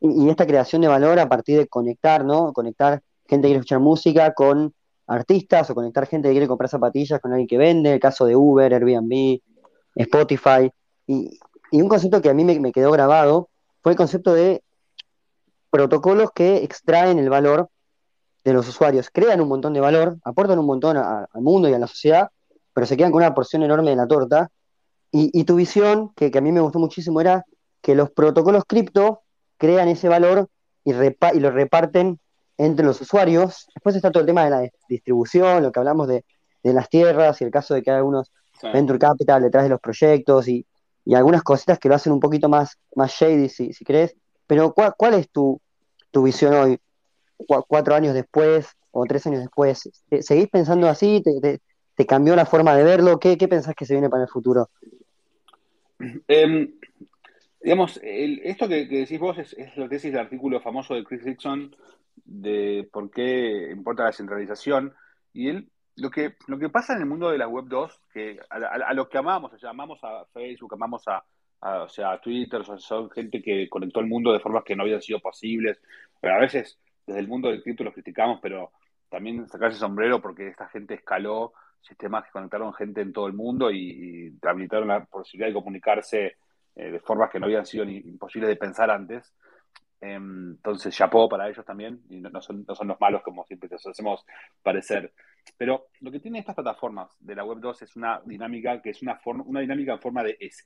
y, esta creación de valor a partir de conectar, ¿no? Conectar gente que quiere escuchar música con artistas o conectar gente que quiere comprar zapatillas con alguien que vende, el caso de Uber, Airbnb, Spotify. Y, un concepto que a mí me, quedó grabado fue el concepto de protocolos que extraen el valor de los usuarios, crean un montón de valor, aportan un montón al mundo y a la sociedad, pero se quedan con una porción enorme de la torta y, tu visión, que, a mí me gustó muchísimo, era que los protocolos cripto crean ese valor y, y lo reparten entre los usuarios. Después está todo el tema de la distribución, lo que hablamos de, las tierras y el caso de que hay algunos venture capital detrás de los proyectos y, algunas cositas que lo hacen un poquito más, más shady, si, si crees. Pero ¿cuál, es tu, visión hoy, cuatro años después o tres años después? ¿Seguís pensando así? ¿Te, cambió la forma de verlo? ¿Qué, ¿Qué pensás que se viene para el futuro? Em, digamos, esto que, decís vos es, lo que decís el artículo famoso de Chris Dixon de por qué importa la centralización. Y él, lo que, lo que pasa en el mundo de la Web 2, que a, lo que amamos, o sea, amamos a Facebook, amamos a, o sea, Twitter, son gente que conectó el mundo de formas que no habían sido posibles. Pero a veces, desde el mundo del cripto los criticamos, pero también sacarse sombrero porque esta gente escaló sistemas que conectaron gente en todo el mundo y, y habilitaron la posibilidad de comunicarse eh, de formas que no habían sido imposibles de pensar antes. Em, entonces, chapó para ellos también, y no, son, no, son, los malos como siempre nos hacemos parecer. Pero lo que tiene estas plataformas de la Web 2 es una dinámica que es una, forma, una dinámica en forma de S,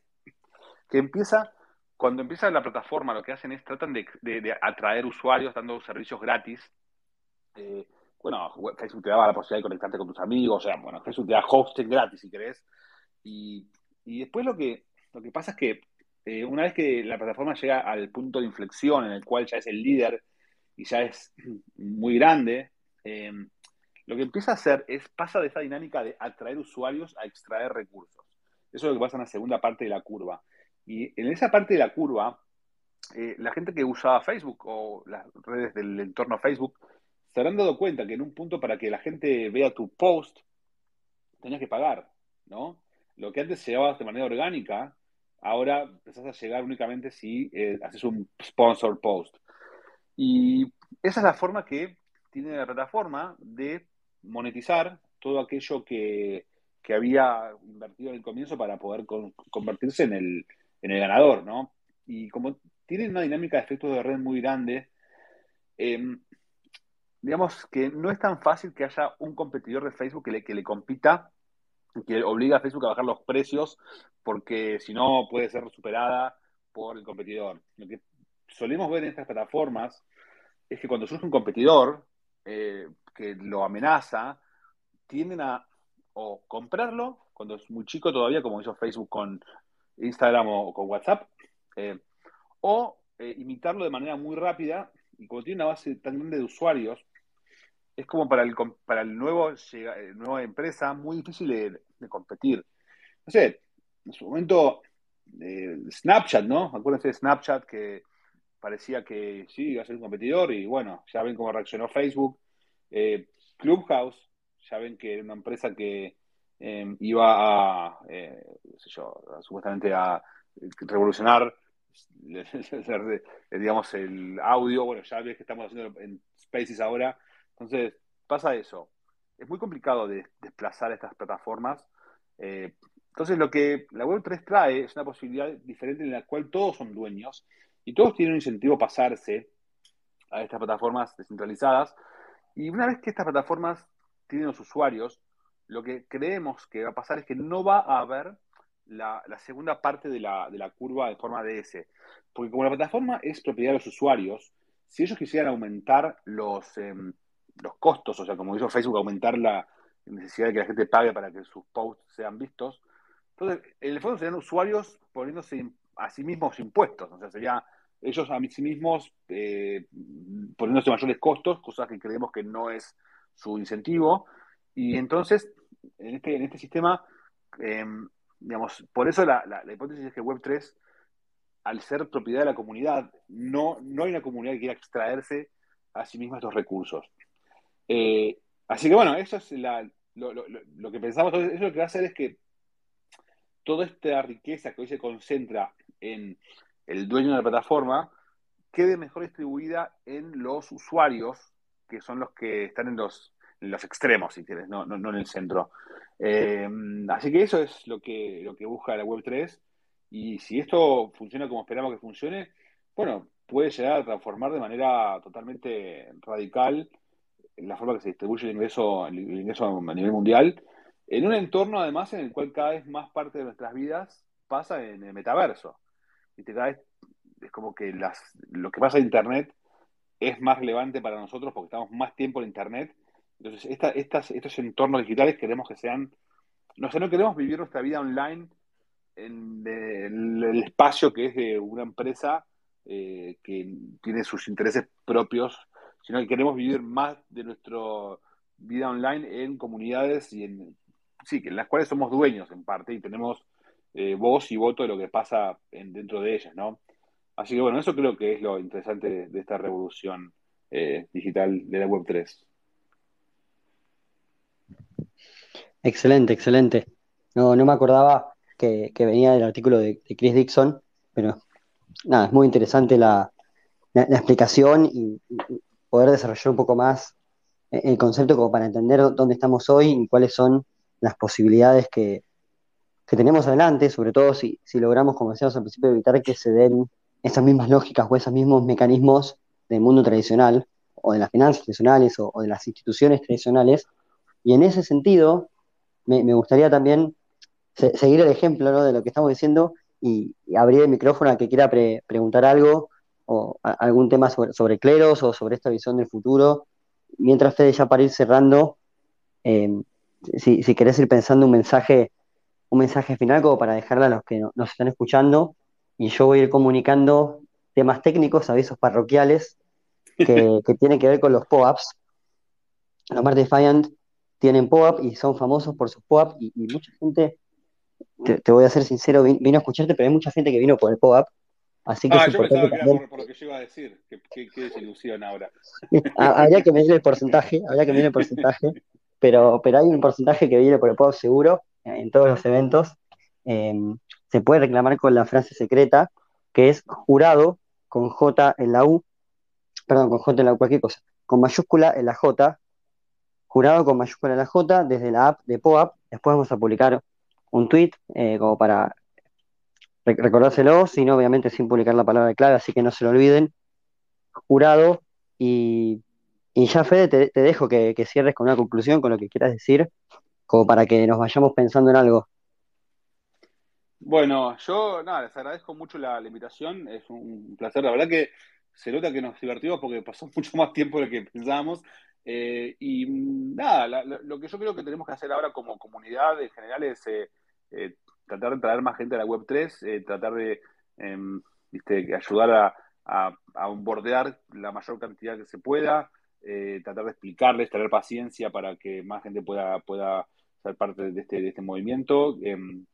que empieza, cuando empieza la plataforma, lo que hacen es tratan de, atraer usuarios dando servicios gratis. Eh, bueno, Facebook te daba la posibilidad de conectarte con tus amigos, o sea, bueno, Facebook te da hosting gratis si querés. Y, después lo que, lo que pasa es que eh, una vez que la plataforma llega al punto de inflexión en el cual ya es el líder y ya es muy grande, eh, lo que empieza a hacer es pasa de esa dinámica de atraer usuarios a extraer recursos. Eso es lo que pasa en la segunda parte de la curva. Y en esa parte de la curva, eh, la gente que usaba Facebook o las redes del entorno Facebook se habrán dado cuenta que en un punto para que la gente vea tu post, tenías que pagar, ¿no? Lo que antes llegabas de manera orgánica, ahora empezás a llegar únicamente si eh, haces un sponsor post. Y esa es la forma que tiene la plataforma de monetizar todo aquello que, había invertido en el comienzo para poder convertirse en el, en el ganador, ¿no? Y como tiene una dinámica de efectos de red muy grande, eh, digamos que no es tan fácil que haya un competidor de Facebook que le, que le compita, que obliga a Facebook a bajar los precios, porque si no puede ser superada por el competidor. Lo que solemos ver en estas plataformas es que cuando surge un competidor eh, que lo amenaza, tienden a o comprarlo cuando es muy chico todavía, como hizo Facebook con Instagram o con WhatsApp, eh, o eh, imitarlo de manera muy rápida y como tiene una base tan grande de usuarios, es como para el, para el nuevo eh, nueva empresa muy difícil de, competir. No sé, en su momento Snapchat, ¿no? Acuérdense de Snapchat que parecía que sí iba a ser un competidor y bueno, ya ven cómo reaccionó Facebook Clubhouse, ya ven que era una empresa que eh, iba a, eh, sé yo, supuestamente a revolucionar digamos, el audio, bueno, ya ves que estamos haciendo en Spaces ahora, entonces pasa eso. Es muy complicado de desplazar estas plataformas. Eh, entonces lo que la Web3 trae es una posibilidad diferente en la cual todos son dueños y todos tienen un incentivo a pasarse a estas plataformas descentralizadas. Y una vez que estas plataformas tienen los usuarios, lo que creemos que va a pasar es que no va a haber la, segunda parte de la, de la, curva de forma DS. Porque como la plataforma es propiedad de los usuarios, si ellos quisieran aumentar los, em, los costos, o sea, como hizo Facebook, aumentar la necesidad de que la gente pague para que sus posts sean vistos, entonces, en el fondo serían usuarios poniéndose a sí mismos impuestos, o sea, sería ellos a sí mismos eh, poniéndose mayores costos, cosas que creemos que no es su incentivo, y entonces, en este, en este sistema, em, digamos, por eso la, la, hipótesis es que Web3, al ser propiedad de la comunidad, no, no hay una comunidad que quiera extraerse a sí misma estos recursos. Eh, así que bueno, eso es lo, que pensamos. Eso lo que va a hacer es que toda esta riqueza que hoy se concentra en el dueño de la plataforma quede mejor distribuida en los usuarios, que son los que están en los, en los extremos, si quieres, no, no, no en el centro. Eh, así que eso es lo que, lo que busca la Web3. Y si esto funciona como esperamos que funcione, bueno, puede llegar a transformar de manera totalmente radical la forma que se distribuye el ingreso, el ingreso a nivel mundial, en un entorno además en el cual cada vez más parte de nuestras vidas pasa en el metaverso. Y cada vez es como que las, lo que pasa en Internet es más relevante para nosotros porque estamos más tiempo en Internet entonces, estas, estos entornos digitales queremos que sean, no sé, no queremos vivir nuestra vida online en el, espacio que es de una empresa eh, que tiene sus intereses propios, sino que queremos vivir más de nuestra vida online en comunidades y en, sí, en las cuales somos dueños en parte y tenemos eh, voz y voto de lo que pasa en, dentro de ellas, ¿no? Así que bueno, eso creo que es lo interesante de, esta revolución eh, digital de la Web3. Excelente, excelente. No, no me acordaba que, venía del artículo de, Chris Dixon, pero nada, es muy interesante la, explicación y, poder desarrollar un poco más el concepto como para entender dónde estamos hoy y cuáles son las posibilidades que, tenemos adelante, sobre todo si, si logramos, como decíamos al principio, evitar que se den esas mismas lógicas o esos mismos mecanismos del mundo tradicional o de las finanzas tradicionales o de las instituciones tradicionales. Y en ese sentido, me, gustaría también seguir el ejemplo de lo que estamos diciendo y, abrir el micrófono a que quiera preguntar algo o algún tema sobre, cleros o sobre esta visión del futuro. Mientras ustedes ya para ir cerrando, em, si, si, querés ir pensando un mensaje, un mensaje final como para dejarle a los que nos están escuchando y yo voy a ir comunicando temas técnicos, avisos parroquiales que, que tienen que ver con los POAPs. Los Mart Defiant tienen POAP y son famosos por sus POAP y, mucha gente, te, voy a ser sincero, vino a escucharte, pero hay mucha gente que vino por el POAP. Así que ah, es yo pensaba que era por, lo que yo iba a decir. Qué, desilusión ahora. habría que medir el porcentaje, habría que medir el porcentaje, pero, pero hay un porcentaje que viene por el POAP seguro en todos los eventos. Em, se puede reclamar con la frase secreta, que es jurado con J en la U, perdón, con J en la U, cualquier cosa, con mayúscula en la J, jurado con mayúscula la J desde la app de POAP. Después vamos a publicar un tweet eh, como para recordárselo, sino obviamente sin publicar la palabra clave, así que no se lo olviden. Jurado y, ya Fede, te, dejo que, cierres con una conclusión, con lo que quieras decir, como para que nos vayamos pensando en algo. Bueno, yo nada, les agradezco mucho la, invitación, es un placer, la verdad que se nota que nos divertimos porque pasó mucho más tiempo de lo que pensábamos. Eh, y nada, lo que yo creo que tenemos que hacer ahora como comunidad en general es eh, eh, tratar de traer más gente a la Web3, tratar de em, ayudar a, a, a, bordear la mayor cantidad que se pueda, tratar de explicarles, tener paciencia para que más gente pueda, pueda ser parte de este, de este movimiento. Em,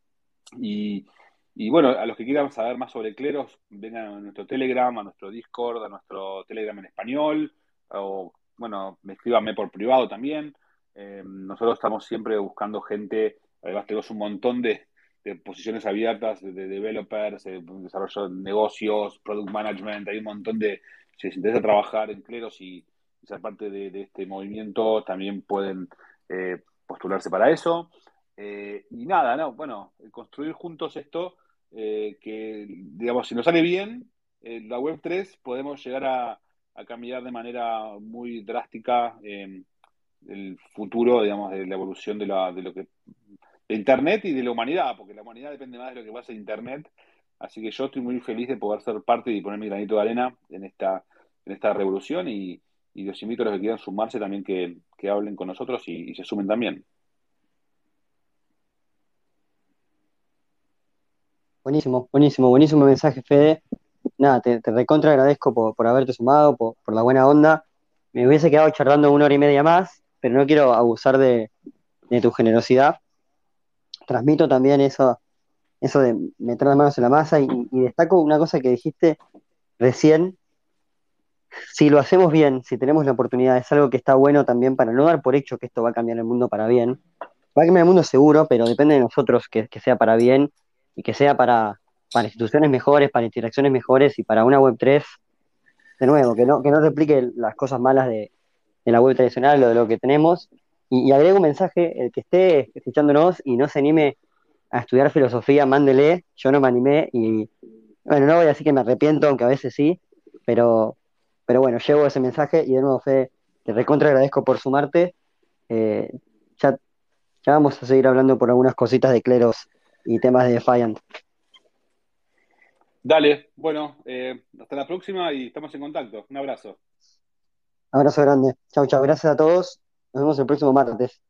y, y bueno, a los que quieran saber más sobre cleros, vengan a nuestro Telegram, a nuestro Discord, a nuestro Telegram en español, o bueno, escríbanme por privado también. Eh, nosotros estamos siempre buscando gente, además tenemos un montón de, de posiciones abiertas de, de developers, de desarrollo de negocios, product management, hay un montón de, si les interesa trabajar en Cleros y, ser parte de, este movimiento, también pueden eh, postularse para eso. Eh, y nada, no, bueno, construir juntos esto, que digamos, si nos sale bien, la Web 3 podemos llegar a, a cambiar de manera muy drástica el futuro, digamos, de la evolución de, la, de lo que de Internet y de la humanidad, porque la humanidad depende más de lo que pasa en Internet. Así que yo estoy muy feliz de poder ser parte y poner mi granito de arena en esta, en esta revolución y, y los invito a los que quieran sumarse también que, que hablen con nosotros y, y, se sumen también. Buenísimo, buenísimo, buenísimo mensaje, Fede. Nada, te, te recontra agradezco por, por haberte sumado, por, la buena onda. Me hubiese quedado charlando una hora y media más, pero no quiero abusar de, de tu generosidad transmito también eso, eso de meter las manos en la masa y, y, destaco una cosa que dijiste recién. Si lo hacemos bien, si tenemos la oportunidad, es algo que está bueno también para no dar por hecho que esto va a cambiar el mundo para bien. Va a cambiar el mundo seguro, pero depende de nosotros que, que sea para bien y que sea para, para instituciones mejores, para interacciones mejores y para una web 3, de nuevo, que no, que no las cosas malas de, de la web tradicional o de lo que tenemos, y, y, agrego un mensaje, el que esté escuchándonos y no se anime a estudiar filosofía, mándele, yo no me animé y bueno, no voy a decir que me arrepiento, aunque a veces sí, pero, pero bueno, llevo ese mensaje y de nuevo, Fede, te recontra agradezco por sumarte. Eh, ya, ya vamos a seguir hablando por algunas cositas de cleros y temas de Defiant. Dale, bueno, eh, hasta la próxima y estamos en contacto. Un abrazo. Abrazo grande. Chau, chau. Gracias a todos. Nos vemos el próximo martes.